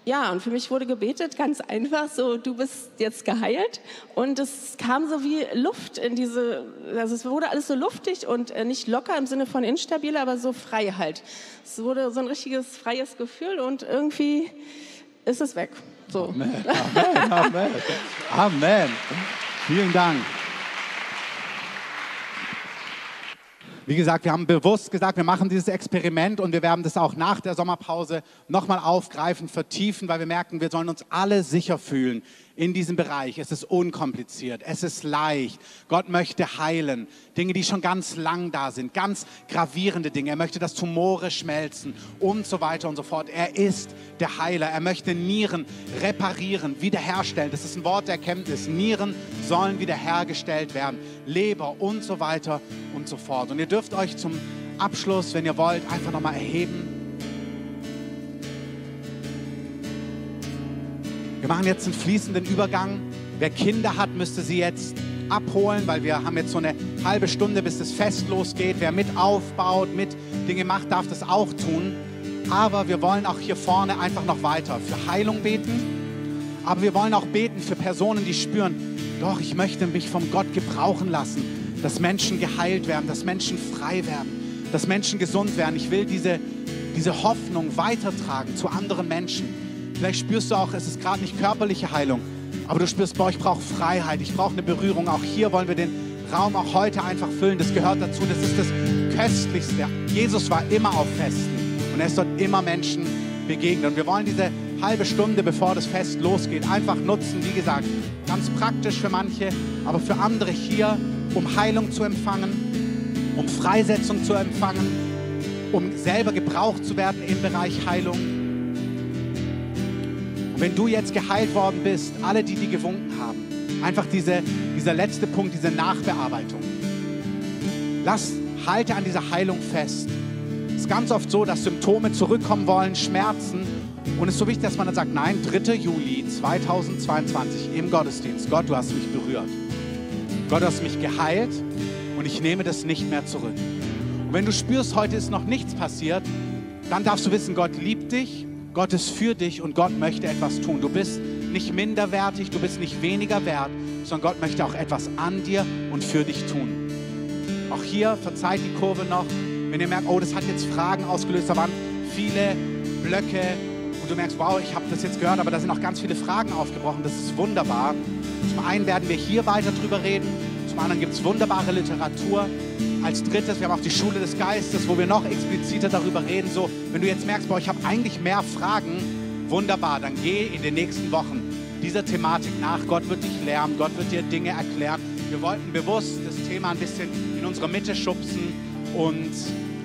ja, und für mich wurde gebetet, ganz einfach, so, du bist jetzt geheilt. Und es kam so wie Luft in diese, also es wurde alles so luftig und äh, nicht locker im Sinne von instabil, aber so frei halt. Es wurde so ein richtiges freies Gefühl und irgendwie ist es weg. So. Amen. Amen. Amen. Vielen Dank. Wie gesagt, wir haben bewusst gesagt, wir machen dieses Experiment und wir werden das auch nach der Sommerpause nochmal aufgreifen, vertiefen, weil wir merken, wir sollen uns alle sicher fühlen in diesem Bereich. Es ist unkompliziert, es ist leicht. Gott möchte heilen. Dinge, die schon ganz lang da sind, ganz gravierende Dinge. Er möchte, dass Tumore schmelzen und so weiter und so fort. Er ist der Heiler. Er möchte Nieren reparieren, wiederherstellen. Das ist ein Wort der Erkenntnis. Nieren sollen wiederhergestellt werden. Leber und so weiter und so fort. Und ihr dürft euch zum Abschluss, wenn ihr wollt, einfach nochmal erheben. Wir machen jetzt einen fließenden Übergang. Wer Kinder hat, müsste sie jetzt abholen, weil wir haben jetzt so eine halbe Stunde, bis das Fest losgeht. Wer mit aufbaut, mit Dinge macht, darf das auch tun. Aber wir wollen auch hier vorne einfach noch weiter für Heilung beten. Aber wir wollen auch beten für Personen, die spüren, doch, ich möchte mich vom Gott gebrauchen lassen, dass Menschen geheilt werden, dass Menschen frei werden, dass Menschen gesund werden. Ich will diese, diese Hoffnung weitertragen zu anderen Menschen Vielleicht spürst du auch, es ist gerade nicht körperliche Heilung, aber du spürst, boah, ich brauche Freiheit, ich brauche eine Berührung. Auch hier wollen wir den Raum auch heute einfach füllen. Das gehört dazu, das ist das Köstlichste. Jesus war immer auf Festen und er ist dort immer Menschen begegnet. Und wir wollen diese halbe Stunde, bevor das Fest losgeht, einfach nutzen, wie gesagt, ganz praktisch für manche, aber für andere hier, um Heilung zu empfangen, um Freisetzung zu empfangen, um selber gebraucht zu werden im Bereich Heilung. Wenn du jetzt geheilt worden bist, alle, die die gewunken haben, einfach diese, dieser letzte Punkt, diese Nachbearbeitung. Lass, halte an dieser Heilung fest. Es ist ganz oft so, dass Symptome zurückkommen wollen, Schmerzen. Und es ist so wichtig, dass man dann sagt, nein, 3. Juli 2022 im Gottesdienst. Gott, du hast mich berührt. Gott, du hast mich geheilt und ich nehme das nicht mehr zurück. Und wenn du spürst, heute ist noch nichts passiert, dann darfst du wissen, Gott liebt dich, Gott ist für dich und Gott möchte etwas tun. Du bist nicht minderwertig, du bist nicht weniger wert, sondern Gott möchte auch etwas an dir und für dich tun. Auch hier verzeiht die Kurve noch, wenn ihr merkt, oh, das hat jetzt Fragen ausgelöst, da waren viele Blöcke und du merkst, wow, ich habe das jetzt gehört, aber da sind auch ganz viele Fragen aufgebrochen, das ist wunderbar. Zum einen werden wir hier weiter drüber reden, anderen gibt es wunderbare Literatur. Als drittes, wir haben auch die Schule des Geistes, wo wir noch expliziter darüber reden. So, wenn du jetzt merkst, boah, ich habe eigentlich mehr Fragen, wunderbar, dann geh in den nächsten Wochen dieser Thematik nach. Gott wird dich lernen, Gott wird dir Dinge erklären. Wir wollten bewusst das Thema ein bisschen in unsere Mitte schubsen und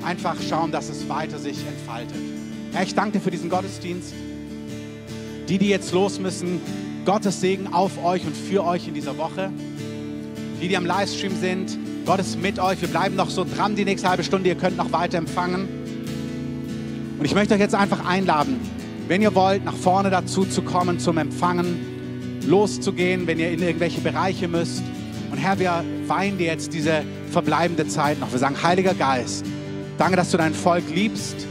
einfach schauen, dass es weiter sich entfaltet. Herr, ich danke dir für diesen Gottesdienst. Die, die jetzt los müssen, Gottes Segen auf euch und für euch in dieser Woche. Die, die am Livestream sind, Gott ist mit euch. Wir bleiben noch so dran die nächste halbe Stunde. Ihr könnt noch weiter empfangen. Und ich möchte euch jetzt einfach einladen, wenn ihr wollt, nach vorne dazu zu kommen, zum Empfangen, loszugehen, wenn ihr in irgendwelche Bereiche müsst. Und Herr, wir weinen dir jetzt diese verbleibende Zeit noch. Wir sagen, Heiliger Geist, danke, dass du dein Volk liebst.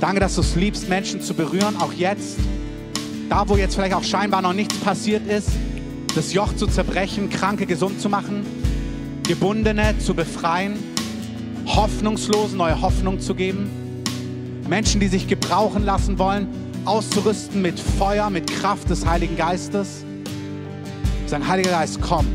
Danke, dass du es liebst, Menschen zu berühren, auch jetzt. Da, wo jetzt vielleicht auch scheinbar noch nichts passiert ist, das Joch zu zerbrechen, Kranke gesund zu machen, Gebundene zu befreien, Hoffnungslosen neue Hoffnung zu geben. Menschen, die sich gebrauchen lassen wollen, auszurüsten mit Feuer, mit Kraft des Heiligen Geistes. Sagen, Heiliger Geist, komm,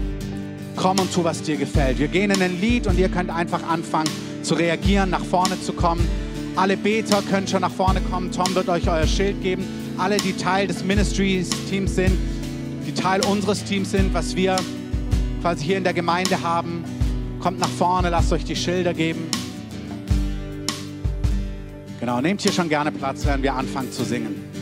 komm und tu, was dir gefällt. Wir gehen in ein Lied und ihr könnt einfach anfangen zu reagieren, nach vorne zu kommen. Alle Beter können schon nach vorne kommen. Tom wird euch euer Schild geben. Alle, die Teil des Ministries-Teams sind, die Teil unseres Teams sind, was wir quasi hier in der Gemeinde haben, kommt nach vorne, lasst euch die Schilder geben. Genau, nehmt hier schon gerne Platz, während wir anfangen zu singen.